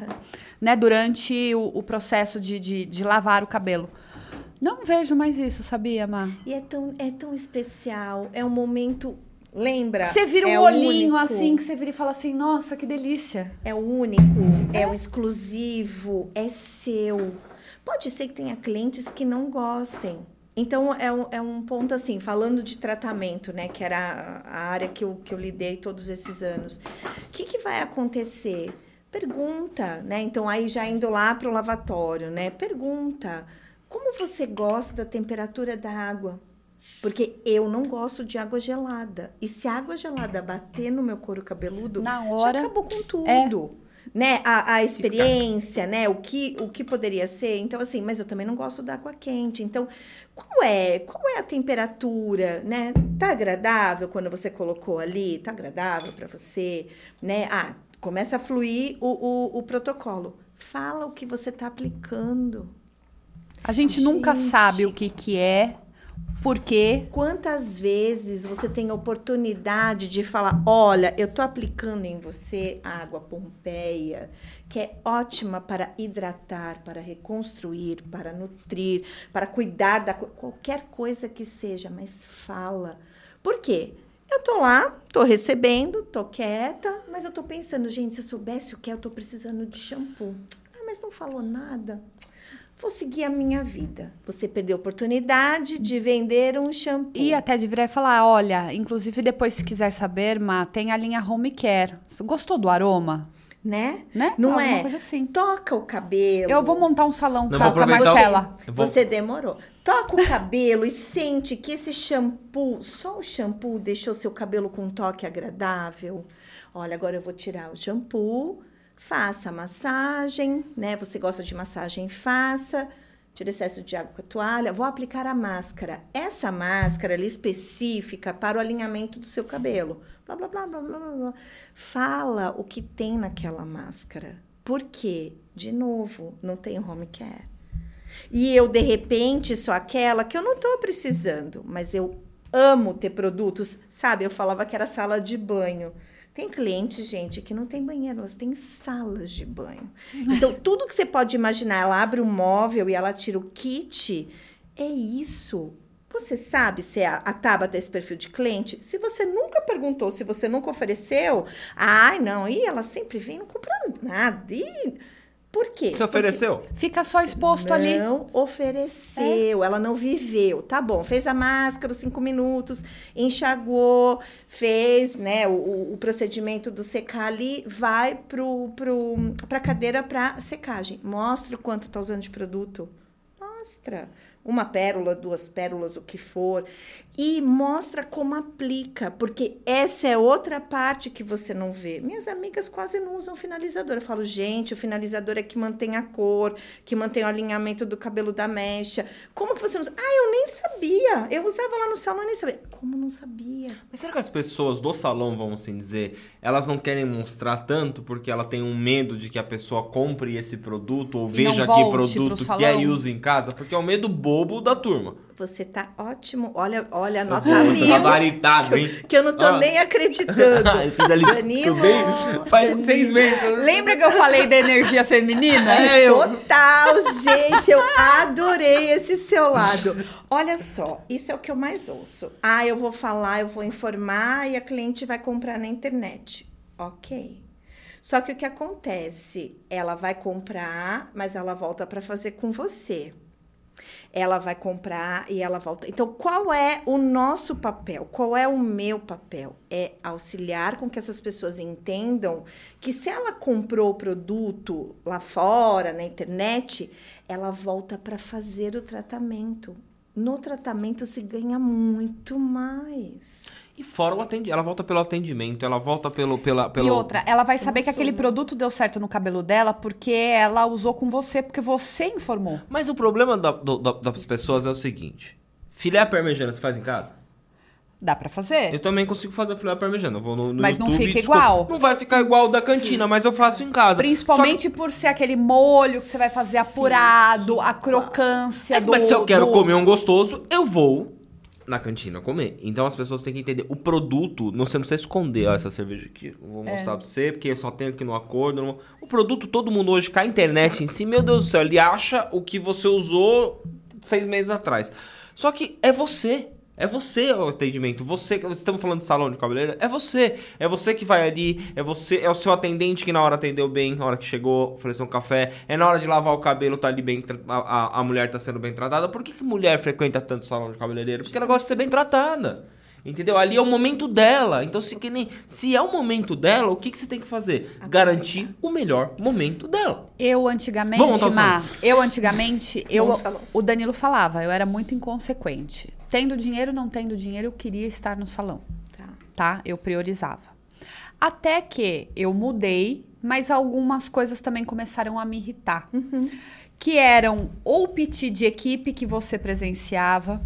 né? Durante o, o processo de, de, de lavar o cabelo. Não vejo mais isso, sabia, Má? E é tão, é tão especial. É um momento. Lembra? Você vira um É olhinho único. assim, que você vira e fala assim, nossa, que delícia. É o único, é o exclusivo, é seu. Pode ser que tenha clientes que não gostem. Então, é um, é um ponto assim, falando de tratamento, né? Que era a a área que eu, que eu lidei todos esses anos. O que, que vai acontecer? Pergunta, né? Então, aí já indo lá para o lavatório, né? Pergunta. Como você gosta da temperatura da água? Porque eu não gosto de água gelada. E se a água gelada bater no meu couro cabeludo, Na hora, já acabou com tudo. é. Né? A, a experiência, né? O que, o que poderia ser. Então, assim, mas eu também não gosto da água quente. Então, qual é? Qual é a temperatura, né? Tá agradável quando você colocou ali? Tá agradável para você, né? Ah, começa a fluir o, o, o protocolo. Fala o que você tá aplicando. A gente, nunca Gente. sabe o que que é, por quê. Quantas vezes você tem a oportunidade de falar: olha, eu tô aplicando em você a água Pompeia, que é ótima para hidratar, para reconstruir, para nutrir, para cuidar da qualquer coisa que seja, mas fala. Por quê? Eu tô lá, tô recebendo, tô quieta, mas eu tô pensando, gente, se eu soubesse o que é, eu tô precisando de shampoo. Ah, mas não falou nada. Vou seguir a minha vida. Você perdeu a oportunidade de vender um shampoo. E até de virar e falar, olha, inclusive depois se quiser saber, tem a linha Home Care. Gostou do aroma? Né? Né? Não Alguma é? coisa assim. Toca o cabelo. Eu vou montar um salão Não, com a vou com a aproveitar o- Marcela. Vou- Você demorou. Toca o cabelo e sente que esse shampoo, só o shampoo deixou seu cabelo com um toque agradável. Olha, agora eu vou tirar o shampoo, faça a massagem, né? Você gosta de massagem, faça. Tira excesso de água com a toalha. Vou aplicar a máscara. Essa máscara ela é específica para o alinhamento do seu cabelo. Blá, blá, blá, blá, blá, blá. Fala o que tem naquela máscara. Por quê? De novo, não tem home care. E eu, de repente, sou aquela que eu não tô precisando, mas eu amo ter produtos. Sabe, eu falava que era sala de banho. Tem cliente, gente, que não tem banheiro, elas têm salas de banho. Então, tudo que você pode imaginar, ela abre um móvel e ela tira o kit, é isso. Você sabe se a, a Tabata tem esse perfil de cliente? Se você nunca perguntou, se você nunca ofereceu, ai, não, e ela sempre vem, não compra nada. E por quê? Você ofereceu? Fica só exposto não ali. Não ofereceu, ela não viveu. Tá bom, fez a máscara, os cinco minutos, enxagou, fez né, o, o procedimento do secar ali, vai pro, pro, pra cadeira para secagem. Mostra o quanto tá usando de produto. Mostra uma pérola, duas pérolas, o que for, e mostra como aplica, porque essa é outra parte que você não vê. Minhas amigas quase não usam finalizador. Eu falo, gente, o finalizador é que mantém a cor, que mantém o alinhamento do cabelo da mecha. Como que você não usa? Ah, eu nem sabia. Eu usava lá no salão e nem sabia. Como não sabia? Mas será que as pessoas do salão, vamos assim dizer, elas não querem mostrar tanto porque ela tem um medo de que a pessoa compre esse produto ou E veja que volte pro produto que é e use em casa? Porque é o medo bobo da turma. Você tá ótimo. Olha, olha a nota vou mil. gabaritado, hein? Que eu não tô Ah. nem acreditando. Eu fiz ali Danilo, tudo bem? Faz Danilo. seis meses. Lembra que eu falei da energia feminina? É, eu. Total, gente, eu adorei esse seu lado. Olha só, isso é o que eu mais ouço. Ah, eu vou falar, eu vou informar e a cliente vai comprar na internet. Ok. Só que o que acontece? Ela vai comprar, mas ela volta para fazer com você. Ela vai comprar e ela volta. Então, qual é o nosso papel? Qual é o meu papel? É auxiliar com que essas pessoas entendam que se ela comprou o produto lá fora, na internet, ela volta para fazer o tratamento. No tratamento se ganha muito mais. E fora o atendimento. Ela volta pelo atendimento, ela volta pelo. Pela, pelo... E outra, ela vai saber que aquele produto deu certo no cabelo dela porque ela usou com você, porque você informou. Mas o problema da- do- da- das pessoas é o seguinte: filé parmegiana você faz em casa? Dá pra fazer? Eu também consigo fazer filé parmegiana. Eu vou no, no Mas não YouTube fica e descubro. igual. Não vai ficar igual o da cantina, mas eu faço em casa. Principalmente por ser aquele molho que você vai fazer apurado, a crocância Mas, do... mas se eu quero do- comer um gostoso, eu vou na cantina comer. Então as pessoas têm que entender. O produto, não, você não precisa esconder ó, essa cerveja aqui. Eu vou mostrar É. pra você, porque eu só tenho aqui no acordo. não- O produto, todo mundo hoje cai a internet em si, meu Deus do céu, ele acha o que você usou seis meses atrás. Só que é você. É você o atendimento. Você, estamos falando de salão de cabeleireiro, é você. É você que vai ali, é você, é o seu atendente que na hora atendeu bem, na hora que chegou, ofereceu um café, é na hora de lavar o cabelo, tá ali bem, a, a mulher tá sendo bem tratada. Por que, que mulher frequenta tanto salão de cabeleireiro? Porque ela gosta de ser bem tratada. Entendeu? Ali é o momento dela. Então, se, que nem, se é o momento dela, o que, que você tem que fazer? Garantir o melhor momento dela. Eu antigamente, Vamos salão. eu antigamente, eu, o Danilo falava, eu era muito inconsequente. Tendo dinheiro, não tendo dinheiro, eu queria estar no salão, Tá. tá? Eu priorizava. Até que eu mudei, mas algumas coisas também começaram a me irritar. Que eram ou piti de equipe que você presenciava,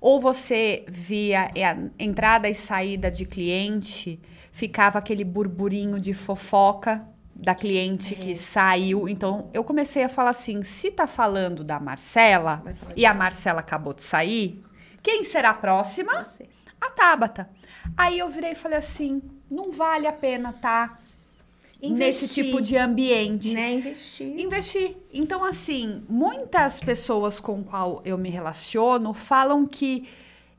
ou você via a entrada e saída de cliente, ficava aquele burburinho de fofoca da cliente que saiu. Então, eu comecei a falar assim: se tá falando da Marcela e a Marcela acabou de sair, quem será a próxima? Você. A Tabata. Aí eu virei e falei assim: não vale a pena tá nesse Investir, tipo de ambiente. Né? Investir. Investir. Então, assim, muitas pessoas com qual eu me relaciono falam que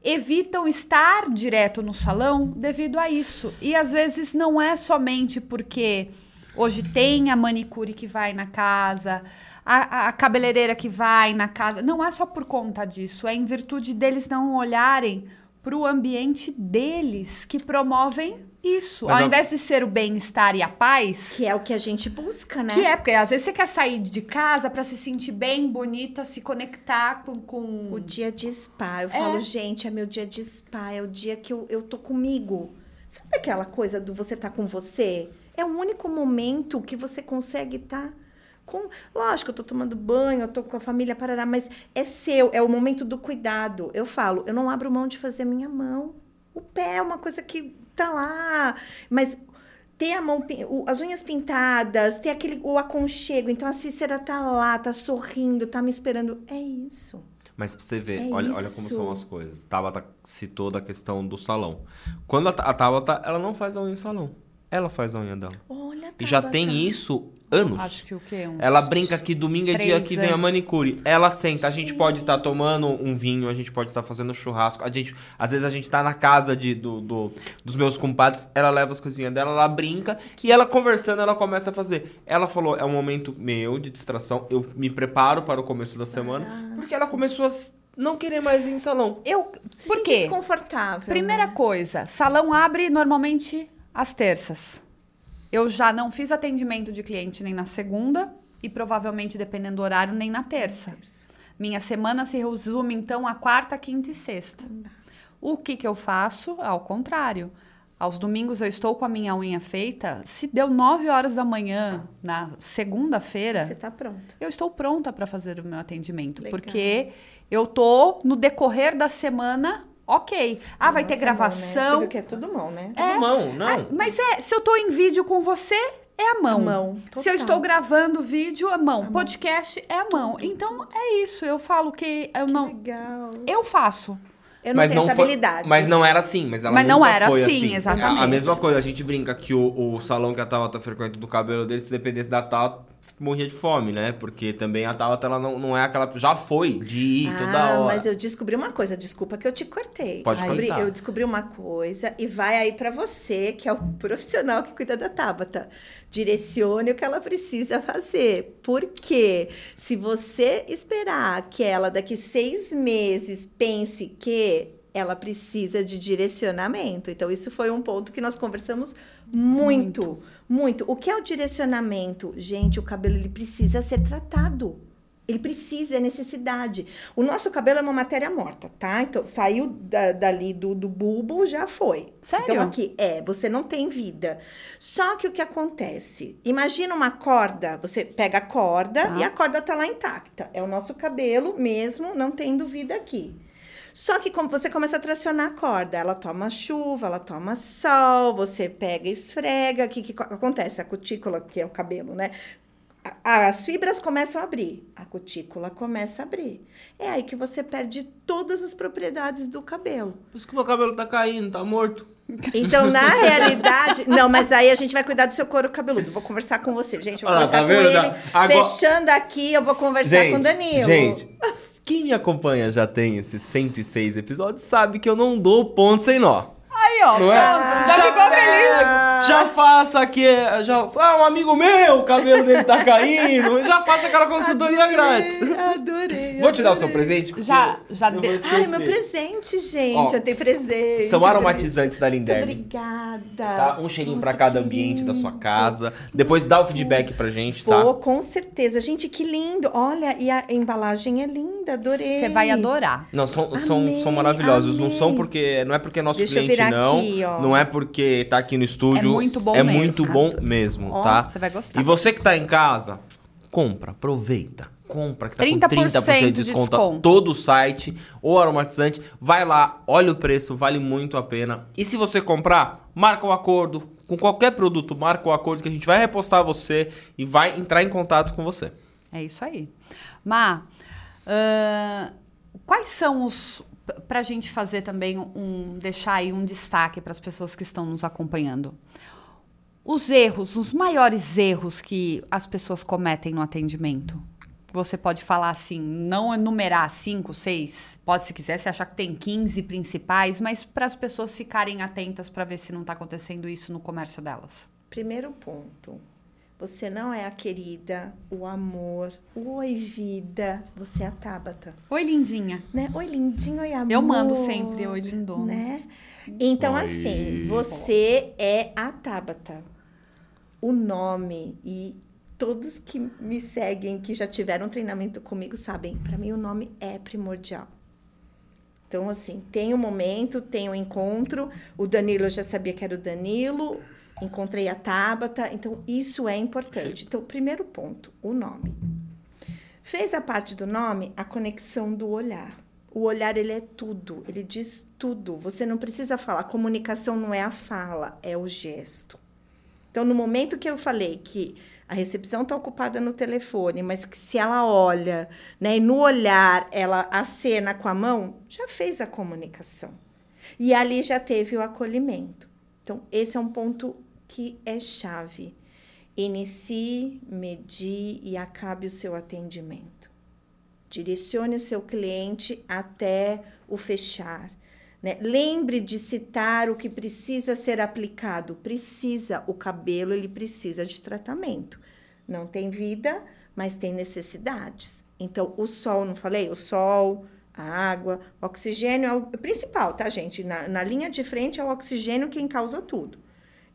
evitam estar direto no salão devido a isso. E às vezes não é somente porque hoje tem a manicure que vai na casa, a- a cabeleireira que vai na casa. Não é só por conta disso, é em virtude deles não olharem para o ambiente deles que promovem isso. Mas Ao a- invés de ser o bem-estar e a paz. Que é o que a gente busca, né? Que é, porque às vezes você quer sair de casa pra se sentir bem, bonita, se conectar com. com... O dia de spa. Eu É. falo, gente, é meu dia de spa, é o dia que eu, eu tô comigo. Sabe aquela coisa do você tá com você? É o único momento que você consegue estar com. Lógico, eu tô tomando banho, eu tô com a família, parará, mas é seu, é o momento do cuidado. Eu falo, eu não abro mão de fazer a minha mão. O pé é uma coisa que tá lá, mas ter a mão, as unhas pintadas, ter aquele o aconchego. Então a Cícera tá lá, tá sorrindo, tá me esperando. É isso. Mas pra você ver, É olha, olha como são as coisas. Tabata citou da questão do salão. Quando a, a Tabata, ela não faz a unha em salão. Ela faz a unha dela. Olha, E já Tabata. tem isso anos. Acho que o quê? Uns Ela brinca que domingo é dia que vem a manicure. Ela senta, a gente pode estar tomando um vinho, a gente pode estar fazendo churrasco. A gente, às vezes a gente tá na casa de, do, do- dos meus compadres, ela leva as coisinhas dela, ela brinca e ela conversando, ela começa a fazer. Ela falou, é um momento meu de distração, eu me preparo para o começo da semana, porque ela começou a não querer mais ir em salão. Eu, Se por sentir quê? desconfortável. Primeira né? coisa, salão abre normalmente às terças. Eu já não fiz atendimento de cliente nem na segunda e provavelmente, dependendo do horário, nem na terça. Minha semana se resume, então, a quarta, quinta e sexta. O que, que eu faço? Ao contrário. Aos domingos eu estou com a minha unha feita. Se deu 9 horas da manhã na segunda-feira, Você tá pronta. eu estou pronta para fazer o meu atendimento, Legal. porque eu tô no decorrer da semana, ok. Ah, vai ter Nossa, mão, né? Você gravação. viu que é tudo mão, né? É. Não, não. Ah, mas é, se eu tô em vídeo com você, é a mão. A mão, Se eu estou gravando vídeo, a mão. Podcast é a mão. Então é isso. Eu falo que eu não. Legal. Eu faço. Eu não tenho essa foi- habilidade. Mas não era assim, mas ela Mas não era foi assim, assim. exatamente. A, a mesma coisa, a gente brinca que o, o salão que a Tabata frequenta do cabelo dele, se dependesse da Tabata, morria de fome, né? Porque também a Tabata, ela não, não é aquela... Já foi de ir toda Ah, hora. mas eu descobri uma coisa. Desculpa que eu te cortei. Pode descobri, contar. Eu descobri uma coisa e vai aí pra você, que é o profissional que cuida da Tabata. Direcione o que ela precisa fazer. Porque se você esperar que ela daqui seis meses pense que ela precisa de direcionamento. Então, isso foi um ponto que nós conversamos muito, muito. O que é o direcionamento? Gente, o cabelo ele precisa ser tratado. Ele precisa, é necessidade. O nosso cabelo é uma matéria morta, tá? Então, saiu da- dali do, do bulbo, já foi. Sério? Então, aqui, é, você não tem vida. Só que o que acontece? Imagina uma corda, você pega a corda Tá. e a corda tá lá intacta. É o nosso cabelo mesmo, não tendo vida aqui. Só que como você começa a tracionar a corda, ela toma chuva, ela toma sol, você pega e esfrega, o que, que co- acontece? A cutícula, que é o cabelo, né? As fibras começam a abrir, a cutícula começa a abrir. É aí que você perde todas as propriedades do cabelo. Por isso que meu cabelo tá caindo, tá morto. Então, na realidade. Não, mas aí a gente vai cuidar do seu couro cabeludo. Vou conversar com você, gente. Vou Olha conversar tá com ele. Agora- Fechando aqui, eu vou conversar com o Danilo. Gente, quem me acompanha já tem esses 106 episódios sabe que eu não dou ponto sem nó. Aí, ó. Não é? pronto, já, ficou feliz. Já faça aqui, já, ah, um amigo meu, o cabelo dele tá caindo. Já faça aquela consultoria grátis. Adorei. Vou te dar o seu presente? Já- já eu dei- vou esquecer. Ai, meu presente, gente. Ó, eu tenho presente. São aromatizantes da Linderme. obrigada. Tá? Um cheirinho pra Nossa, cada que ambiente da sua casa. Depois dá o feedback pra gente, tá? Vou, com certeza. Gente, que lindo. Olha, e a embalagem é linda. Adorei. Você vai adorar. Não, são, são, Amei, são maravilhosos. Não amei. são porque. Não é porque é nosso Deixa eu cliente, virar não. aqui. Não é porque tá aqui no estúdio. É muito bom É mesmo. muito bom mesmo, Ó, tá? você vai gostar. E você que tá em casa, compra, aproveita. Compra, que tá com 30% 30% de de desconto. desconto. Todo o site, ou aromatizante. Vai lá, olha o preço, vale muito a pena. E se você comprar, marca o acordo. Com qualquer produto, marca o acordo que a gente vai repostar você e vai entrar em contato com você. É isso aí. Má, ahn, quais são os. Pra gente fazer também um. deixar aí um destaque para as pessoas que estão nos acompanhando. Os erros, os maiores erros que as pessoas cometem no atendimento. Você pode falar assim, não enumerar cinco, seis, pode se quiser, se achar que tem 15 principais, mas para as pessoas ficarem atentas para ver se não está acontecendo isso no comércio delas. Primeiro ponto. Você não é a querida, o amor, o oi vida. Você é a Tabata. Oi, lindinha. Né? Oi, lindinho, oi, amor. Eu mando sempre oi, lindona. Né? Então, Oi. assim, você é a Tabata. O nome e todos que me seguem, que já tiveram treinamento comigo, sabem, para mim o nome é primordial. Então, assim, tem o momento, tem o encontro. O Danilo eu já sabia que era o Danilo. Encontrei a Tabata. Então, isso é importante. Então, primeiro ponto, o nome. Fez a parte do nome, a conexão do olhar. O olhar, ele é tudo. Ele diz tudo. Você não precisa falar. Comunicação não é a fala, é o gesto. Então, no momento que eu falei que a recepção está ocupada no telefone, mas que se ela olha, né, e no olhar ela acena com a mão, já fez a comunicação. E ali já teve o acolhimento. Então, esse é um ponto que é chave. Inicie, medie e acabe o seu atendimento. Direcione o seu cliente até o fechar. Né? Lembre de citar o que precisa ser aplicado. Precisa, o cabelo ele precisa de tratamento. Não tem vida, mas tem necessidades. Então, o sol, não falei? O sol, a água, o oxigênio é o principal, tá, gente? Na, na linha de frente é o oxigênio quem causa tudo.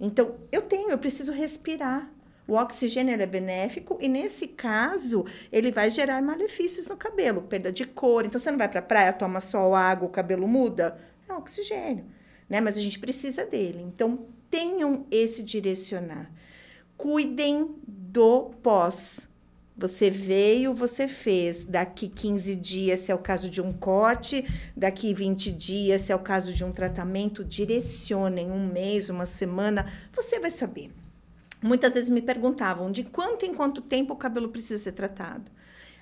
Então, eu tenho, eu preciso respirar. O oxigênio é benéfico e, nesse caso, ele vai gerar malefícios no cabelo, perda de cor. Então, você não vai para a praia, toma sol, água, o cabelo muda? É oxigênio, né? Mas a gente precisa dele. Então, tenham esse direcionar. Cuidem do pós. Você veio, você fez. Daqui 15 dias, se é o caso de um corte, daqui 20 dias, se é o caso de um tratamento, direcionem um mês, uma semana, você vai saber. Muitas vezes me perguntavam de quanto em quanto tempo o cabelo precisa ser tratado.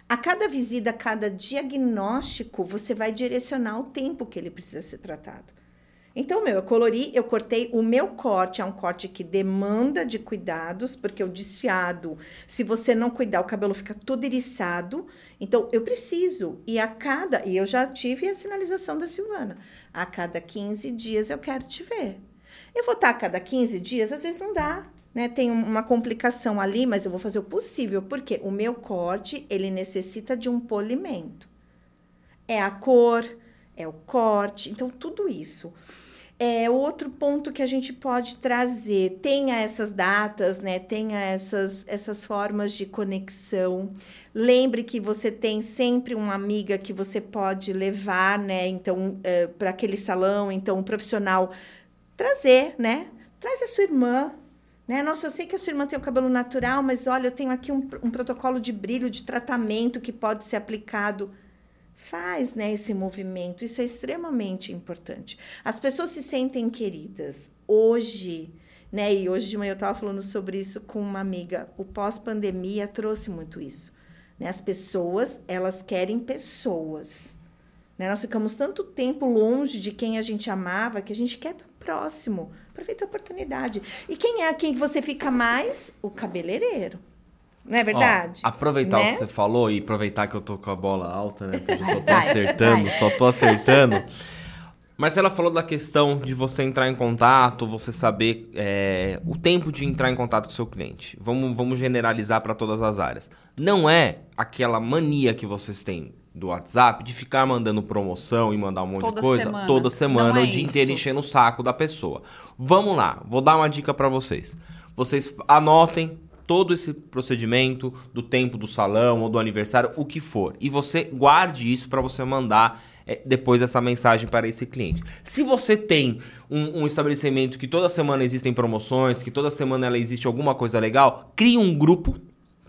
A cada visita, a cada diagnóstico, você vai direcionar o tempo que ele precisa ser tratado. Então, meu, eu colori, eu cortei. O meu corte é um corte que demanda de cuidados, porque o desfiado, se você não cuidar, o cabelo fica todo eriçado. Então, eu preciso. E a cada. E eu já tive a sinalização da Silvana. A cada 15 dias eu quero te ver. Eu vou estar a cada 15 dias, às vezes não dá. Né, tem uma complicação ali, mas eu vou fazer o possível, porque o meu corte, ele necessita de um polimento. É a cor, é o corte, então tudo isso. É outro ponto que a gente pode trazer, tenha essas datas, né? Tenha essas, essas formas de conexão. Lembre que você tem sempre uma amiga que você pode levar, né? Então, é, para aquele salão, então, um profissional trazer, né? Traz a sua irmã, né? Nossa, eu sei que a sua irmã tem o cabelo natural, mas olha, eu tenho aqui um, um protocolo de brilho, de tratamento que pode ser aplicado faz né, esse movimento. Isso é extremamente importante. As pessoas se sentem queridas. Hoje, né? E hoje de manhã eu estava falando sobre isso com uma amiga. O pós-pandemia trouxe muito isso. Né? As pessoas, elas querem pessoas. Né? Nós ficamos tanto tempo longe de quem a gente amava que a gente quer estar próximo. Aproveita a oportunidade. E quem é quem você fica mais? O cabeleireiro. Não é verdade? Ó, aproveitar né? o que você falou e aproveitar que eu tô com a bola alta, né? Porque eu só tô acertando, só tô acertando. Marcela falou da questão de você entrar em contato, você saber é, o tempo de entrar em contato com o seu cliente. Vamos, vamos generalizar para todas as áreas. Não é aquela mania que vocês têm do WhatsApp de ficar mandando promoção e mandar um monte Toda de coisa semana. toda semana, Não é o dia isso. inteiro enchendo o saco da pessoa. Vamos lá, vou dar uma dica para vocês. Vocês anotem todo esse procedimento do tempo do salão ou do aniversário, o que for, e você guarde isso para você mandar é, depois essa mensagem para esse cliente. Se você tem um, um estabelecimento que toda semana existem promoções, que toda semana ela existe alguma coisa legal, crie um grupo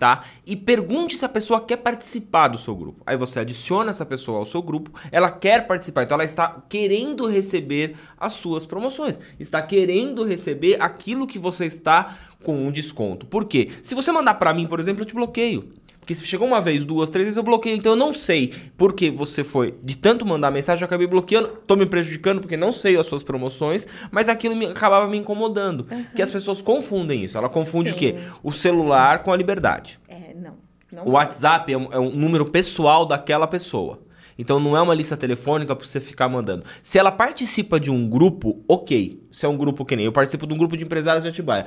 tá? E pergunte se a pessoa quer participar do seu grupo. Aí você adiciona essa pessoa ao seu grupo, ela quer participar, então ela está querendo receber as suas promoções, está querendo receber aquilo que você está com um desconto. Por quê? Se você mandar para mim, por exemplo, eu te bloqueio. Porque se chegou uma vez, duas, três vezes eu bloqueio. Então eu não sei porque você foi de tanto mandar mensagem, eu acabei bloqueando, tô me prejudicando porque não sei as suas promoções, mas aquilo me, acabava me incomodando. Que as pessoas confundem isso. Ela confunde o quê? Sim. O celular com a liberdade. É, não. não O WhatsApp é um, é um número pessoal daquela pessoa. Então não é uma lista telefônica pra você ficar mandando. Se ela participa de um grupo, ok. Se é um grupo que nem eu participo de um grupo de empresários de Atibaia.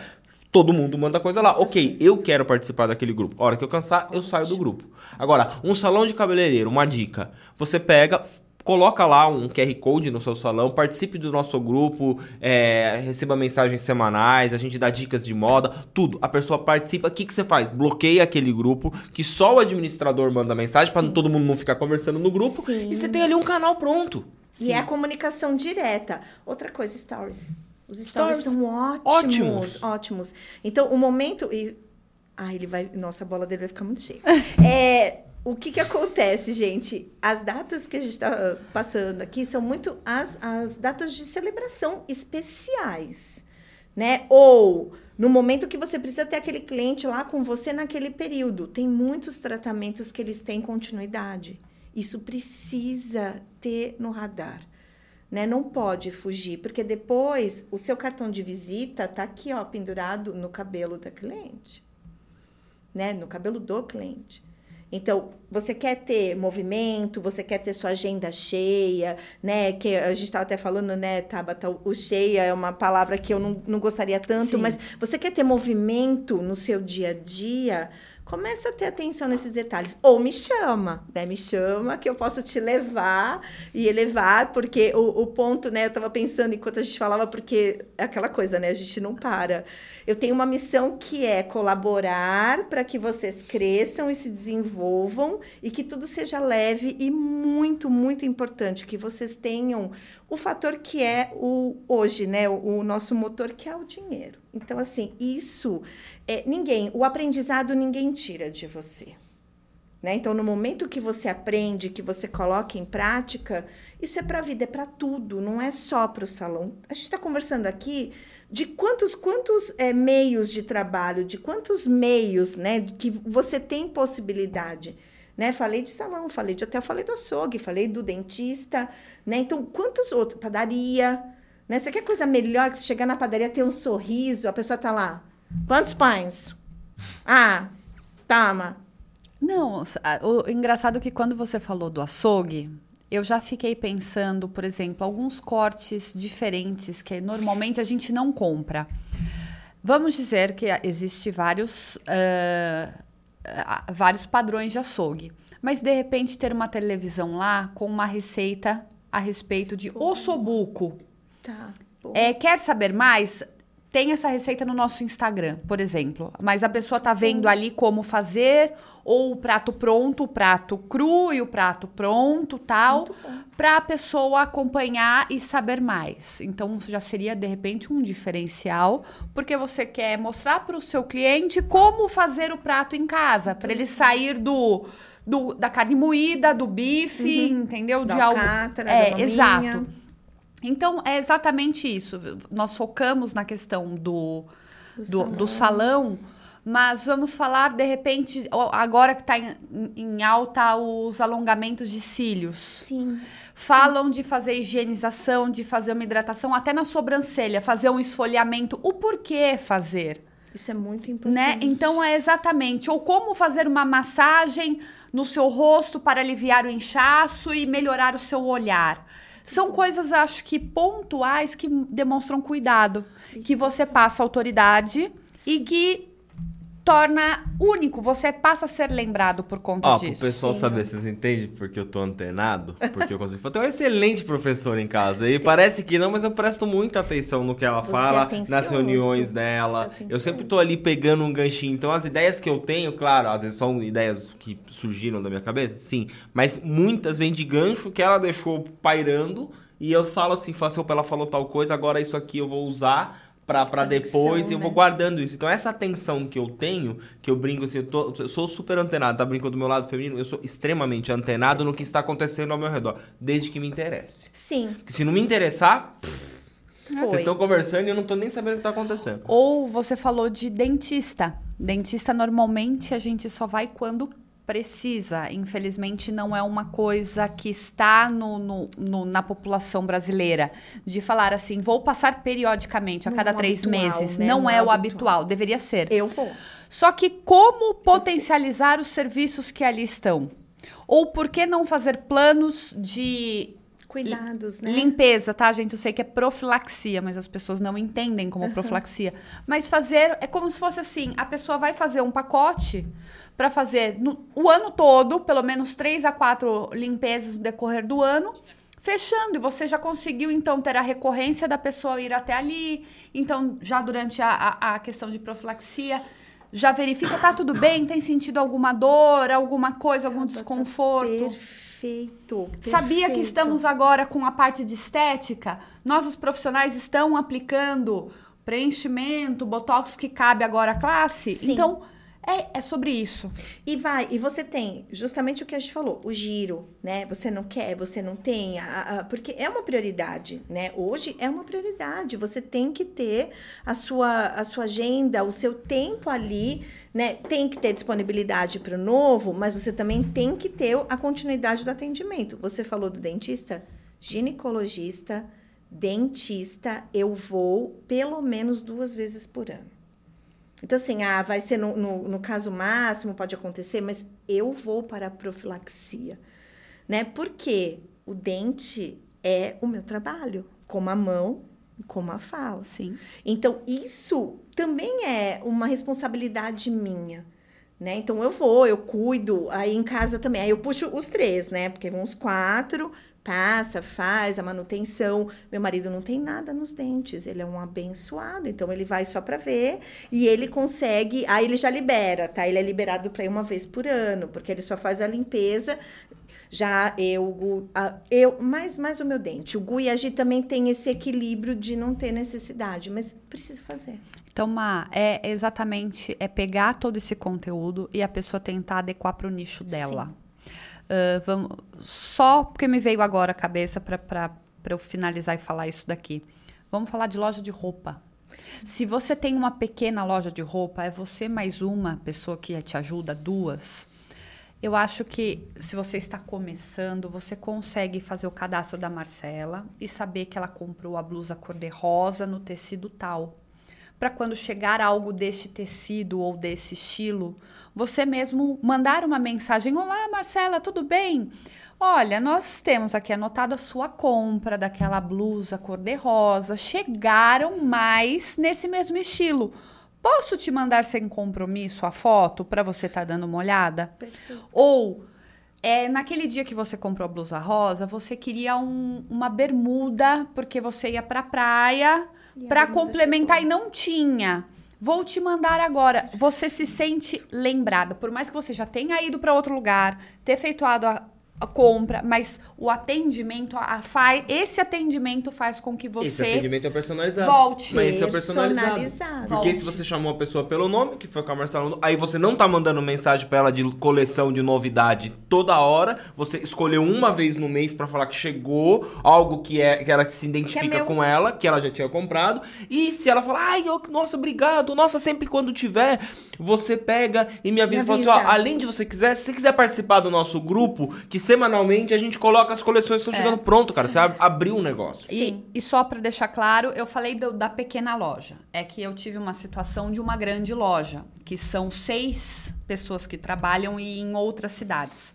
Todo mundo manda coisa lá. Ok, eu quero participar daquele grupo. A hora que eu cansar, eu saio do grupo. Agora, um salão de cabeleireiro, uma dica. Você pega, coloca lá um QR Code no seu salão, participe do nosso grupo, é, receba mensagens semanais, a gente dá dicas de moda, tudo. A pessoa participa, o que, que você faz? Bloqueia aquele grupo, que só o administrador manda mensagem, para todo mundo não ficar conversando no grupo, Sim. e você tem ali um canal pronto. E é a comunicação direta. Outra coisa, stories. Os stories, Stories. são ótimos, Ótimos. ótimos. Então, o momento. E... Ah, ele vai. Nossa, a bola dele vai ficar muito cheia. é, o que, que acontece, gente? As datas que a gente está passando aqui são muito as, as datas de celebração especiais. Né? Ou no momento que você precisa ter aquele cliente lá com você naquele período. Tem muitos tratamentos que eles têm continuidade. Isso precisa ter no radar. Né? Não pode fugir, porque depois o seu cartão de visita tá aqui, ó, pendurado no cabelo da cliente. né? No cabelo do cliente. Então, você quer ter movimento, você quer ter sua agenda cheia, né? Que a gente estava até falando, né, Tabata, o cheia é uma palavra que eu não, não gostaria tanto, Sim. mas você quer ter movimento no seu dia a dia, começa a ter atenção nesses detalhes. Ou me chama, né? Me chama que eu posso te levar e elevar, porque o, o ponto, né? Eu estava pensando enquanto a gente falava, porque é aquela coisa, né? A gente não para. Eu tenho uma missão que é colaborar para que vocês cresçam e se desenvolvam e que tudo seja leve e muito, muito importante que vocês tenham o fator que é o hoje, né? O, o nosso motor que é o dinheiro. Então, assim, isso é, ninguém, o aprendizado ninguém tira de você. Né? Então, no momento que você aprende, que você coloca em prática, isso é para a vida, é para tudo, não é só para o salão. A gente está conversando aqui de quantos, quantos é, meios de trabalho, de quantos meios né, que você tem possibilidade. Né? Falei de salão, falei de hotel, falei do açougue, falei do dentista. Né? Então, quantos outros? Padaria. Né? Você quer coisa melhor que você chegar na padaria, ter um sorriso, a pessoa tá lá. Quantos pães? Ah, toma. Não, o engraçado é que quando você falou do açougue, eu já fiquei pensando, por exemplo, alguns cortes diferentes que normalmente a gente não compra. Vamos dizer que existe vários, uh, vários padrões de açougue, mas de repente ter uma televisão lá com uma receita a respeito de ossobuco. Tá. É, quer saber mais? Tem essa receita no nosso Instagram, por exemplo. Mas a pessoa tá vendo ali como fazer, ou o prato pronto, o prato cru e o prato pronto, tal, para a pessoa acompanhar e saber mais. Então já seria de repente um diferencial, porque você quer mostrar para o seu cliente como fazer o prato em casa, para ele sair do, do da carne moída, do bife, uhum. entendeu? Da de algo. É, exato. Então, é exatamente isso. Nós focamos na questão do, do, do, salão. do salão. mas vamos falar, de repente, agora que está em, em, alta os alongamentos de cílios. Sim. Falam Sim. de fazer higienização, de fazer uma hidratação, até na sobrancelha, fazer um esfoliamento. O porquê fazer? Isso é muito importante. Né? Então é exatamente. Ou como fazer uma massagem no seu rosto para aliviar o inchaço e melhorar o seu olhar. São coisas, acho que, pontuais que demonstram cuidado. Que você passa autoridade Sim. e que torna único. Você passa a ser lembrado por conta Ó, disso. Pro pessoal Sim. saber, vocês entendem porque eu tô antenado? Porque eu consigo. Eu tenho um excelente professor em casa. E parece que não, mas eu presto muita atenção no que ela Você fala, é nas reuniões dela. Eu sempre tô ali pegando um ganchinho. Então, as ideias que eu tenho, claro, às vezes são ideias que surgiram da minha cabeça, sim. Mas muitas vêm de gancho que ela deixou pairando. E eu falo assim, falo assim, ela falou tal coisa, agora isso aqui eu vou usar para depois e eu vou né? guardando isso. Então, essa atenção que eu tenho, que eu brinco assim, eu, tô, eu sou super antenado, tá brincando do meu lado feminino? Eu sou extremamente antenado Sim. no que está acontecendo ao meu redor, desde que me interesse. Sim. Porque se não me interessar. Pff, vocês estão conversando e eu não tô nem sabendo o que tá acontecendo. Ou você falou de dentista. Dentista, normalmente, a gente só vai quando precisa. Infelizmente, não é uma coisa que está no, no, no, na população brasileira. De falar assim, vou passar periodicamente, a cada Não três habitual, meses. né? Não, Não é o habitual. habitual, deveria ser. Eu vou. Só que como potencializar os serviços que ali estão? Ou por que não fazer planos de Cuidados, né? Limpeza, tá, gente? Eu sei que é profilaxia, mas as pessoas não entendem como profilaxia. Mas fazer é como se fosse assim: a pessoa vai fazer um pacote para fazer no, o ano todo, pelo menos três a quatro limpezas no decorrer do ano. Fechando, e você já conseguiu então ter a recorrência da pessoa ir até ali. Então, já durante a, a, a questão de profilaxia, já verifica, tá tudo bem? Tem sentido alguma dor, alguma coisa, algum desconforto? Perfeito. Sabia que perfeito. estamos agora com a parte de estética? Nós, os profissionais, estão aplicando preenchimento, botox que cabe agora à classe? Sim. Então, é, é sobre isso. E vai, e você tem justamente o que a gente falou, o giro, né? Você não quer, você não tem, a- a- porque é uma prioridade, né? Hoje é uma prioridade. Você tem que ter a sua, a sua agenda, o seu tempo ali, né? Tem que ter disponibilidade para o novo, mas você também tem que ter a continuidade do atendimento. Você falou do dentista, Então, assim, ah, vai ser no, no, no caso máximo, pode acontecer, mas eu vou para a profilaxia, né? Porque o dente é o meu trabalho, como a mão, como a fala. Sim. Então, isso também é uma responsabilidade minha. Né? Então eu vou, eu cuido, aí em casa também. Aí eu puxo os três, né? Porque vão os quatro, passa, faz a manutenção. Meu marido não tem nada nos dentes, ele é um abençoado, então ele vai só para ver e ele consegue, aí ele já libera, tá? Ele é liberado para ir uma vez por ano, porque ele só faz a limpeza. Já eu, Gu, a- eu mais, mais o meu dente. O Gu e a Gi também tem esse equilíbrio de não ter necessidade, mas precisa fazer. Então, Ma, é exatamente é pegar todo esse conteúdo e a pessoa tentar adequar para o nicho dela. Ah, vamos, só porque me veio agora a cabeça para eu finalizar e falar isso daqui. Vamos falar de loja de roupa. Se você tem uma pequena loja de roupa, é você mais uma pessoa que te ajuda, duas. Eu acho que se você está começando, você consegue fazer o cadastro da Marcela e saber que ela comprou a blusa cor-de-rosa no tecido tal. Para quando chegar algo deste tecido ou desse estilo, você mesmo mandar uma mensagem: Olá, Marcela, tudo bem? Olha, nós temos aqui anotado a sua compra daquela blusa cor-de-rosa. Chegaram mais nesse mesmo estilo. Posso te mandar sem compromisso a foto para você estar dando uma olhada? Ou é, naquele dia que você comprou a blusa rosa, você queria um- uma bermuda porque você ia pra praia E a para complementar e não tinha. Vou te mandar agora. Você se sente lembrada, por mais que você já tenha ido para outro lugar, ter feituado a, a compra, mas o atendimento, a, a faz, esse atendimento faz com que Esse você atendimento é personalizado. volte. Mas esse é personalizado. Personalizado. Porque se você chamou a pessoa pelo nome, que foi com a Marcela, aí você não tá mandando mensagem pra ela de coleção de novidade toda hora. Você escolheu uma vez no mês pra falar que chegou algo que é que ela se identifica meu. com ela, que ela já tinha comprado. E se ela falar, ai, eu- nossa, obrigado, nossa, sempre quando tiver, você pega e me avisa, Me e fala assim, ó, além de você quiser, se você quiser participar do nosso grupo, que semanalmente a gente coloca as coleções que estão chegando pronto, cara. Você ab- abriu um negócio. E, Sim. e só para deixar claro, eu falei do- da pequena loja. É que eu tive uma situação de uma grande loja, que são seis pessoas que trabalham e em outras cidades.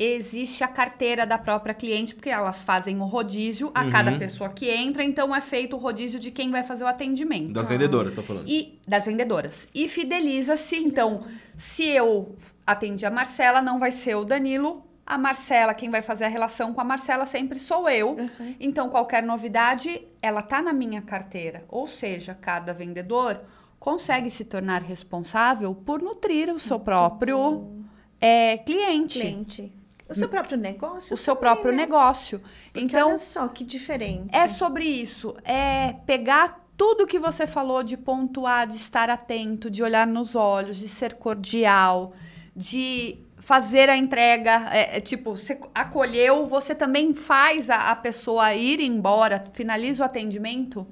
Existe a carteira da própria cliente, porque elas fazem o rodízio a cada Uhum. pessoa que entra, então é feito o rodízio de quem vai fazer o atendimento. Das vendedoras, tá falando. E das vendedoras. E fideliza-se. Então, se eu atendi a Marcela, não vai ser o Danilo. A Marcela, quem vai fazer a relação com a Marcela sempre sou eu. Então, qualquer novidade, ela tá na minha carteira. Ou seja, cada vendedor consegue se tornar responsável por nutrir o seu próprio é, cliente, Cliente. O seu próprio negócio? o seu também, próprio né? negócio. Porque então, olha só que diferente. é sobre isso. É pegar tudo que você falou de pontuar, de estar atento, de olhar nos olhos, de ser cordial, de fazer a entrega. É, é, tipo, você acolheu, você também faz a, a pessoa ir embora, finaliza o atendimento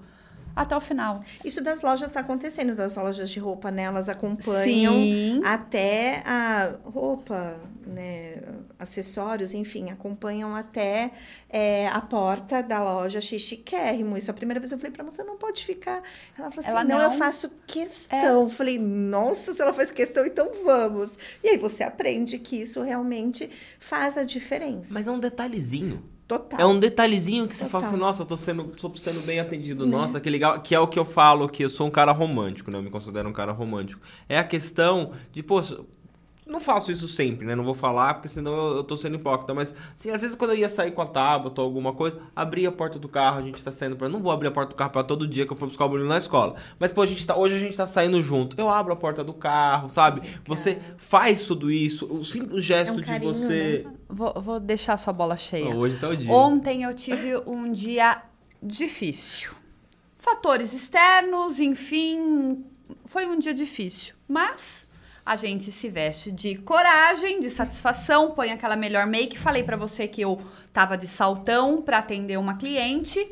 até o final. Isso das lojas está acontecendo, das lojas de roupa, né? Elas acompanham Sim. até a roupa, né? Acessórios, enfim, acompanham até é, a porta da loja achei chiquérrimo. Isso a primeira vez eu falei pra moça, não pode ficar. Ela falou assim: Ela não, não. É. eu faço questão. Eu Falei, nossa, se ela faz questão, então vamos. E aí você aprende que isso realmente faz a diferença. Mas é um detalhezinho. Total. É um detalhezinho que você fala assim, nossa, tô sendo, tô sendo bem atendido. Nossa, que legal. Que é o que eu falo, que eu sou um cara romântico, né? Eu me considero um cara romântico. É a questão de, poxa, não faço isso sempre, né? Não vou falar, porque senão eu, eu tô sendo hipócrita. Mas, assim, às vezes quando eu ia sair com a Tabata ou alguma coisa, abria a porta do carro, a gente tá saindo pra... Não vou abrir a porta do carro pra todo dia que eu for buscar o Bruno na escola. Mas, pô, a gente tá, hoje a gente tá saindo junto. Eu abro a porta do carro, sabe? Você faz tudo isso. O simples gesto É um de carinho, você... Vou, vou deixar sua bola cheia. Hoje tá o dia. Ontem eu tive um dia difícil. Fatores externos, enfim, foi um dia difícil. Mas a gente se veste de coragem, de satisfação, põe aquela melhor make. Falei pra você que eu tava de saltão pra atender uma cliente.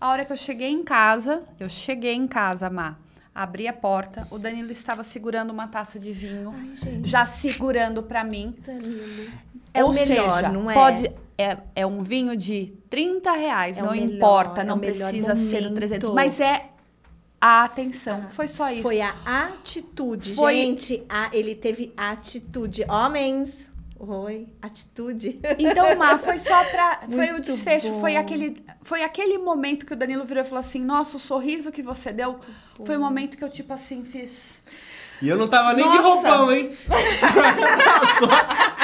A hora que eu cheguei em casa, eu cheguei em casa, Má. Abri a porta, o Danilo estava segurando uma taça de vinho, Ai, gente. já segurando pra mim. Danilo. É Ou o melhor, seja, não é? Pode, é, é um vinho de 30 reais, É não melhor, importa, é não melhor precisa ser o momento. 300, mas é a atenção. Foi só isso. Foi a atitude, Foi- gente. A, ele teve atitude. Homens, oi, atitude. Então, Má, foi só pra. Foi o Muito desfecho, bom. foi aquele, foi aquele momento que o Danilo virou e falou assim: Nossa, o sorriso que você deu foi o momento que eu, tipo assim, fiz. E eu não tava nem de Nossa. roupão, hein?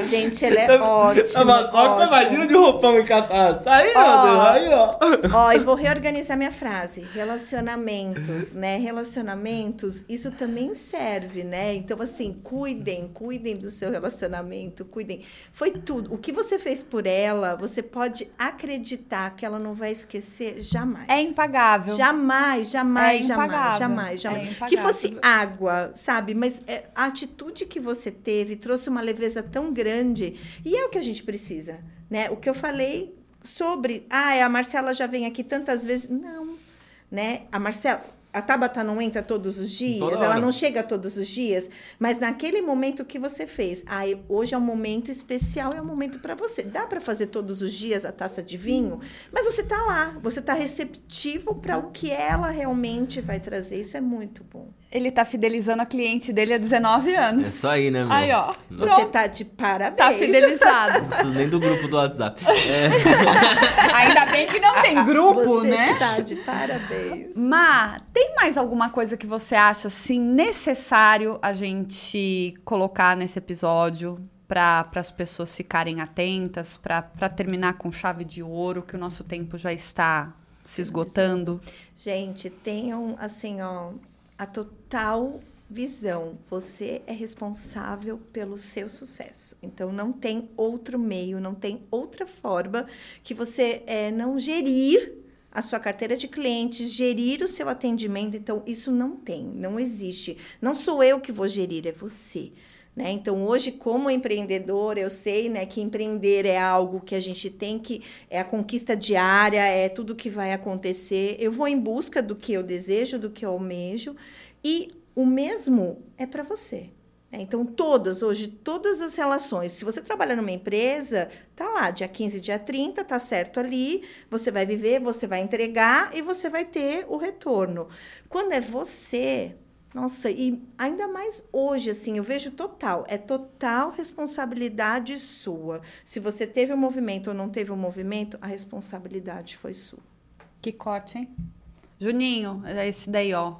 Gente, ele é ótimo. Tava só com a ótimo. imagina de roupão em catarse. Aí, meu Ó. Deus, aí, ó. Ó, e vou reorganizar minha frase. Relacionamentos, né? Relacionamentos, isso também serve, né? Então, assim, cuidem, cuidem do seu relacionamento, cuidem. Foi tudo. O que você fez por ela, você pode acreditar que ela não vai esquecer jamais. É impagável. Jamais, jamais, É jamais, jamais, jamais. É que fosse água, sabe? Mas é, a atitude que você teve trouxe uma leveza tão grande. E é o que a gente precisa, né? O que eu falei sobre, ah, a Marcela já vem aqui tantas vezes. Não, né? A Marcela. A Tabata não entra todos os dias, ela não chega todos os dias, mas naquele momento que você fez, ah, hoje é um momento especial, é um momento para você. Dá para fazer todos os dias a taça de vinho, mas você tá lá, você tá receptivo para o que ela realmente vai trazer. Isso é muito bom. Ele tá fidelizando a cliente dele há 19 anos. É isso aí, né, meu? Aí, ó. Não Você tá de parabéns. Tá fidelizado. preciso nem do grupo do WhatsApp. É, Ainda bem que não tem grupo, Você né? tá de parabéns. Má, tem mais alguma coisa que você acha assim necessário a gente colocar nesse episódio para as pessoas ficarem atentas, para terminar com chave de ouro, que o nosso tempo já está se esgotando? Gente, tenham assim, ó, a total visão. Você é responsável pelo seu sucesso. Então não tem outro meio, não tem outra forma que você é, não gerir a sua carteira de clientes, gerir o seu atendimento. Então isso não tem, não existe. Não sou eu que vou gerir, é você. Né? Então, hoje, como empreendedor, eu sei né, que empreender é algo que a gente tem que. É a conquista diária, é tudo que vai acontecer. Eu vou em busca do que eu desejo, do que eu almejo, e o mesmo é para você. né? Então, todas, hoje, todas as relações. Se você trabalha numa empresa, tá lá, dia 15, dia 30, tá certo ali, você vai viver, você vai entregar e você vai ter o retorno. Quando é você, nossa, e ainda mais hoje, assim, eu vejo total, é total responsabilidade sua. Se você teve o um movimento ou não teve o um movimento, a responsabilidade foi sua. Que corte, hein? Juninho, é esse daí, ó.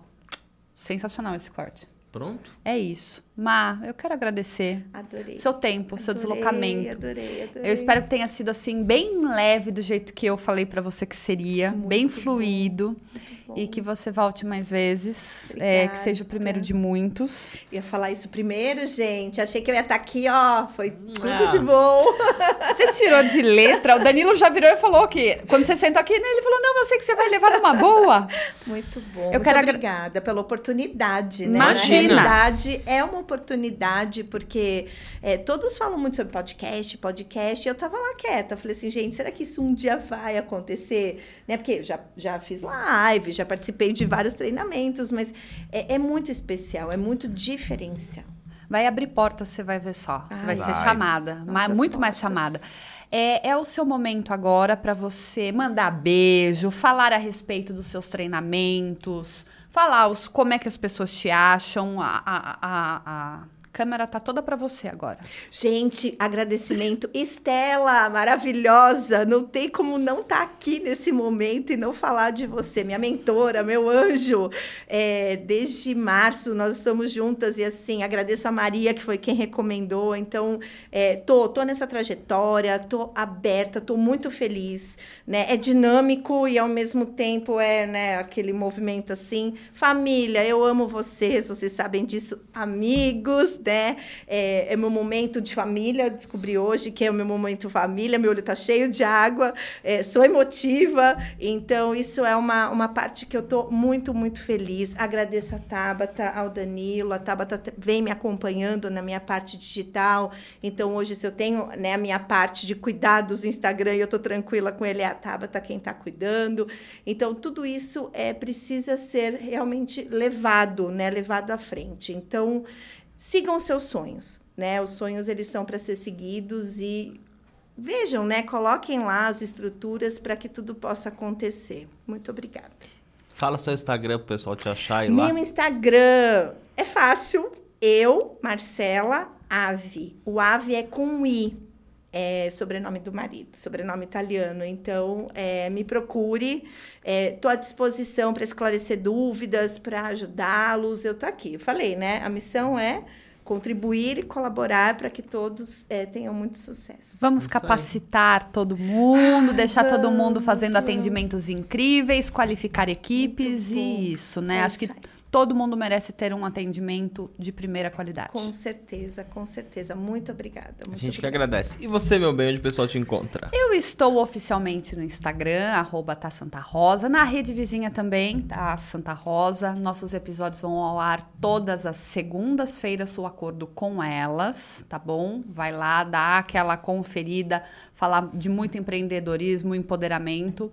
Sensacional esse corte. Pronto? É isso. Má, eu quero agradecer Adorei. seu tempo, seu Adorei, deslocamento. Adorei, adorei. Eu espero que tenha sido assim bem leve do jeito que eu falei pra você que seria, Muito bem bom, fluido bom. e que você volte mais vezes, é, que seja o primeiro de muitos. Eu ia falar isso primeiro, gente. Achei que eu ia estar aqui, ó. Foi tudo Ah. de bom. Você tirou de letra, o Danilo já virou e falou que quando você sentou aqui, né, ele falou: "Não, eu sei que você vai levar numa boa". Muito bom. Eu Muito quero agra- obrigada pela oportunidade, né? Imagina. Na realidade, é uma oportunidade, porque é, todos falam muito sobre podcast, podcast, e eu tava lá quieta. Falei assim, gente, será que isso um dia vai acontecer? Né? Porque eu já, já fiz live, já participei de vários treinamentos, mas é, é muito especial, é muito diferencial. Vai abrir portas, você vai ver só. Você vai, Vai. ser chamada, ma- Nossas muito mais portas. chamada. É, é o seu momento agora para você mandar beijo, falar a respeito dos seus treinamentos, falar os, como é que as pessoas te acham. A, a, a, a câmera tá toda para você agora. Gente, agradecimento. Estela, maravilhosa. Não tem como não estar aqui nesse momento e não falar de você, minha mentora, meu anjo. É, desde março nós estamos juntas e assim, agradeço a Maria, que foi quem recomendou. Então, é, tô, tô nessa trajetória, tô aberta, tô muito feliz. Né? É dinâmico e ao mesmo tempo é né, aquele movimento assim. Família, eu amo vocês, vocês sabem disso, amigos, né? É, é meu momento de família, descobri hoje que é o meu momento família, meu olho tá cheio de água, é, sou emotiva, então isso é uma, uma parte que eu tô muito, muito feliz. Agradeço a Tabata, ao Danilo, a Tabata vem me acompanhando na minha parte digital, então hoje se eu tenho né, a minha parte de cuidados do Instagram e eu tô tranquila com ele, é a Tabata quem tá cuidando. Então tudo isso é precisa ser realmente levado, né, levado à frente. Então, sigam seus sonhos, né? Os sonhos eles são para ser seguidos e vejam, né? Coloquem lá as estruturas para que tudo possa acontecer. Muito obrigada. Fala seu Instagram pro pessoal te achar e lá. Meu Instagram é fácil. Eu, Marcela Ave. O Ave é com I. É sobrenome do marido, sobrenome italiano. Então, é, me procure. Estou à disposição para esclarecer dúvidas, para ajudá-los. Eu estou aqui. Eu falei, né? A missão é contribuir e colaborar para que todos é, tenham muito sucesso. Vamos aí. capacitar todo mundo, Ai, deixar todo mundo vamos, fazendo vamos. atendimentos incríveis, qualificar equipes e isso, né? É Acho que. Todo mundo merece ter um atendimento de primeira qualidade. Com certeza, com certeza. Muito obrigada. A Muito gente que obrigada. agradece. E você, meu bem, onde o pessoal te encontra? Eu estou oficialmente no Instagram, arroba tá Santa Rosa, na rede vizinha também, tá Santa Rosa. Nossos episódios vão ao ar todas as segundas-feiras, o acordo com elas, tá bom? Vai lá, dá aquela conferida, falar de muito empreendedorismo, empoderamento.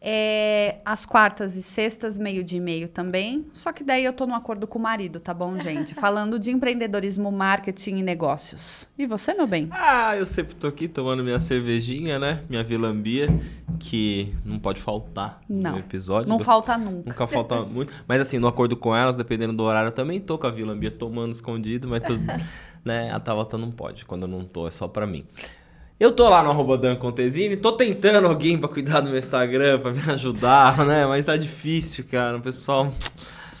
É, às quartas e sextas, meio de e meio também. Só que daí eu tô no acordo com o marido, tá bom, gente? Falando de empreendedorismo, marketing e negócios. E você, meu bem? Ah, eu sempre tô aqui tomando minha cervejinha, né? Minha vilambia, que não pode faltar Não. no episódio. Não falta nunca. Nunca falta muito. Mas assim, no acordo com elas, dependendo do horário, eu também tô com a vilambia tomando escondido, mas tudo. né? A Tabata não pode. Quando eu não tô, é só pra mim. Eu tô lá no arroba tô tentando alguém pra cuidar do meu Instagram, pra me ajudar, né? Mas tá difícil, cara. O pessoal.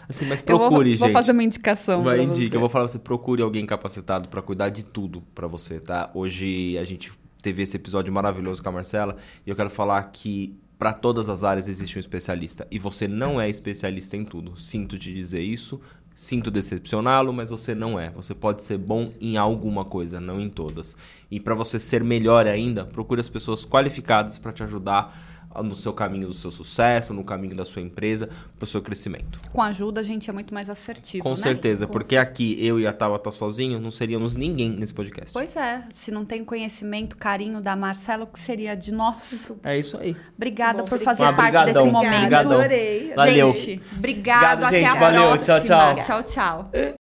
Assim, mas vou- procure, vou, gente. fazer uma indicação. Vai indica, você. eu vou falar pra você, procure alguém capacitado pra cuidar de tudo pra você, tá? Hoje a gente teve esse episódio maravilhoso com a Marcela e eu quero falar que pra todas as áreas existe um especialista e você não é especialista em tudo. Sinto te dizer isso, sinto decepcioná-lo, mas você não é. Você pode ser bom em alguma coisa, não em todas. E pra você ser melhor ainda, procure as pessoas qualificadas pra te ajudar no seu caminho do seu sucesso, no caminho da sua empresa, pro seu crescimento. Com ajuda, a gente é muito mais assertivo, Com né? certeza, Com porque aqui eu e a Tabata sozinho não seríamos ninguém nesse podcast. Pois é, se não tem conhecimento, carinho da Marcela, o que seria de nós? É isso aí. Obrigada Bom, por obrigada. fazer Ah, parte brigadão, desse momento. Obrigadão. Adorei. Valeu. Gente, obrigado, Obrigado, até gente. a Valeu, próxima. tchau, tchau. Tchau, tchau.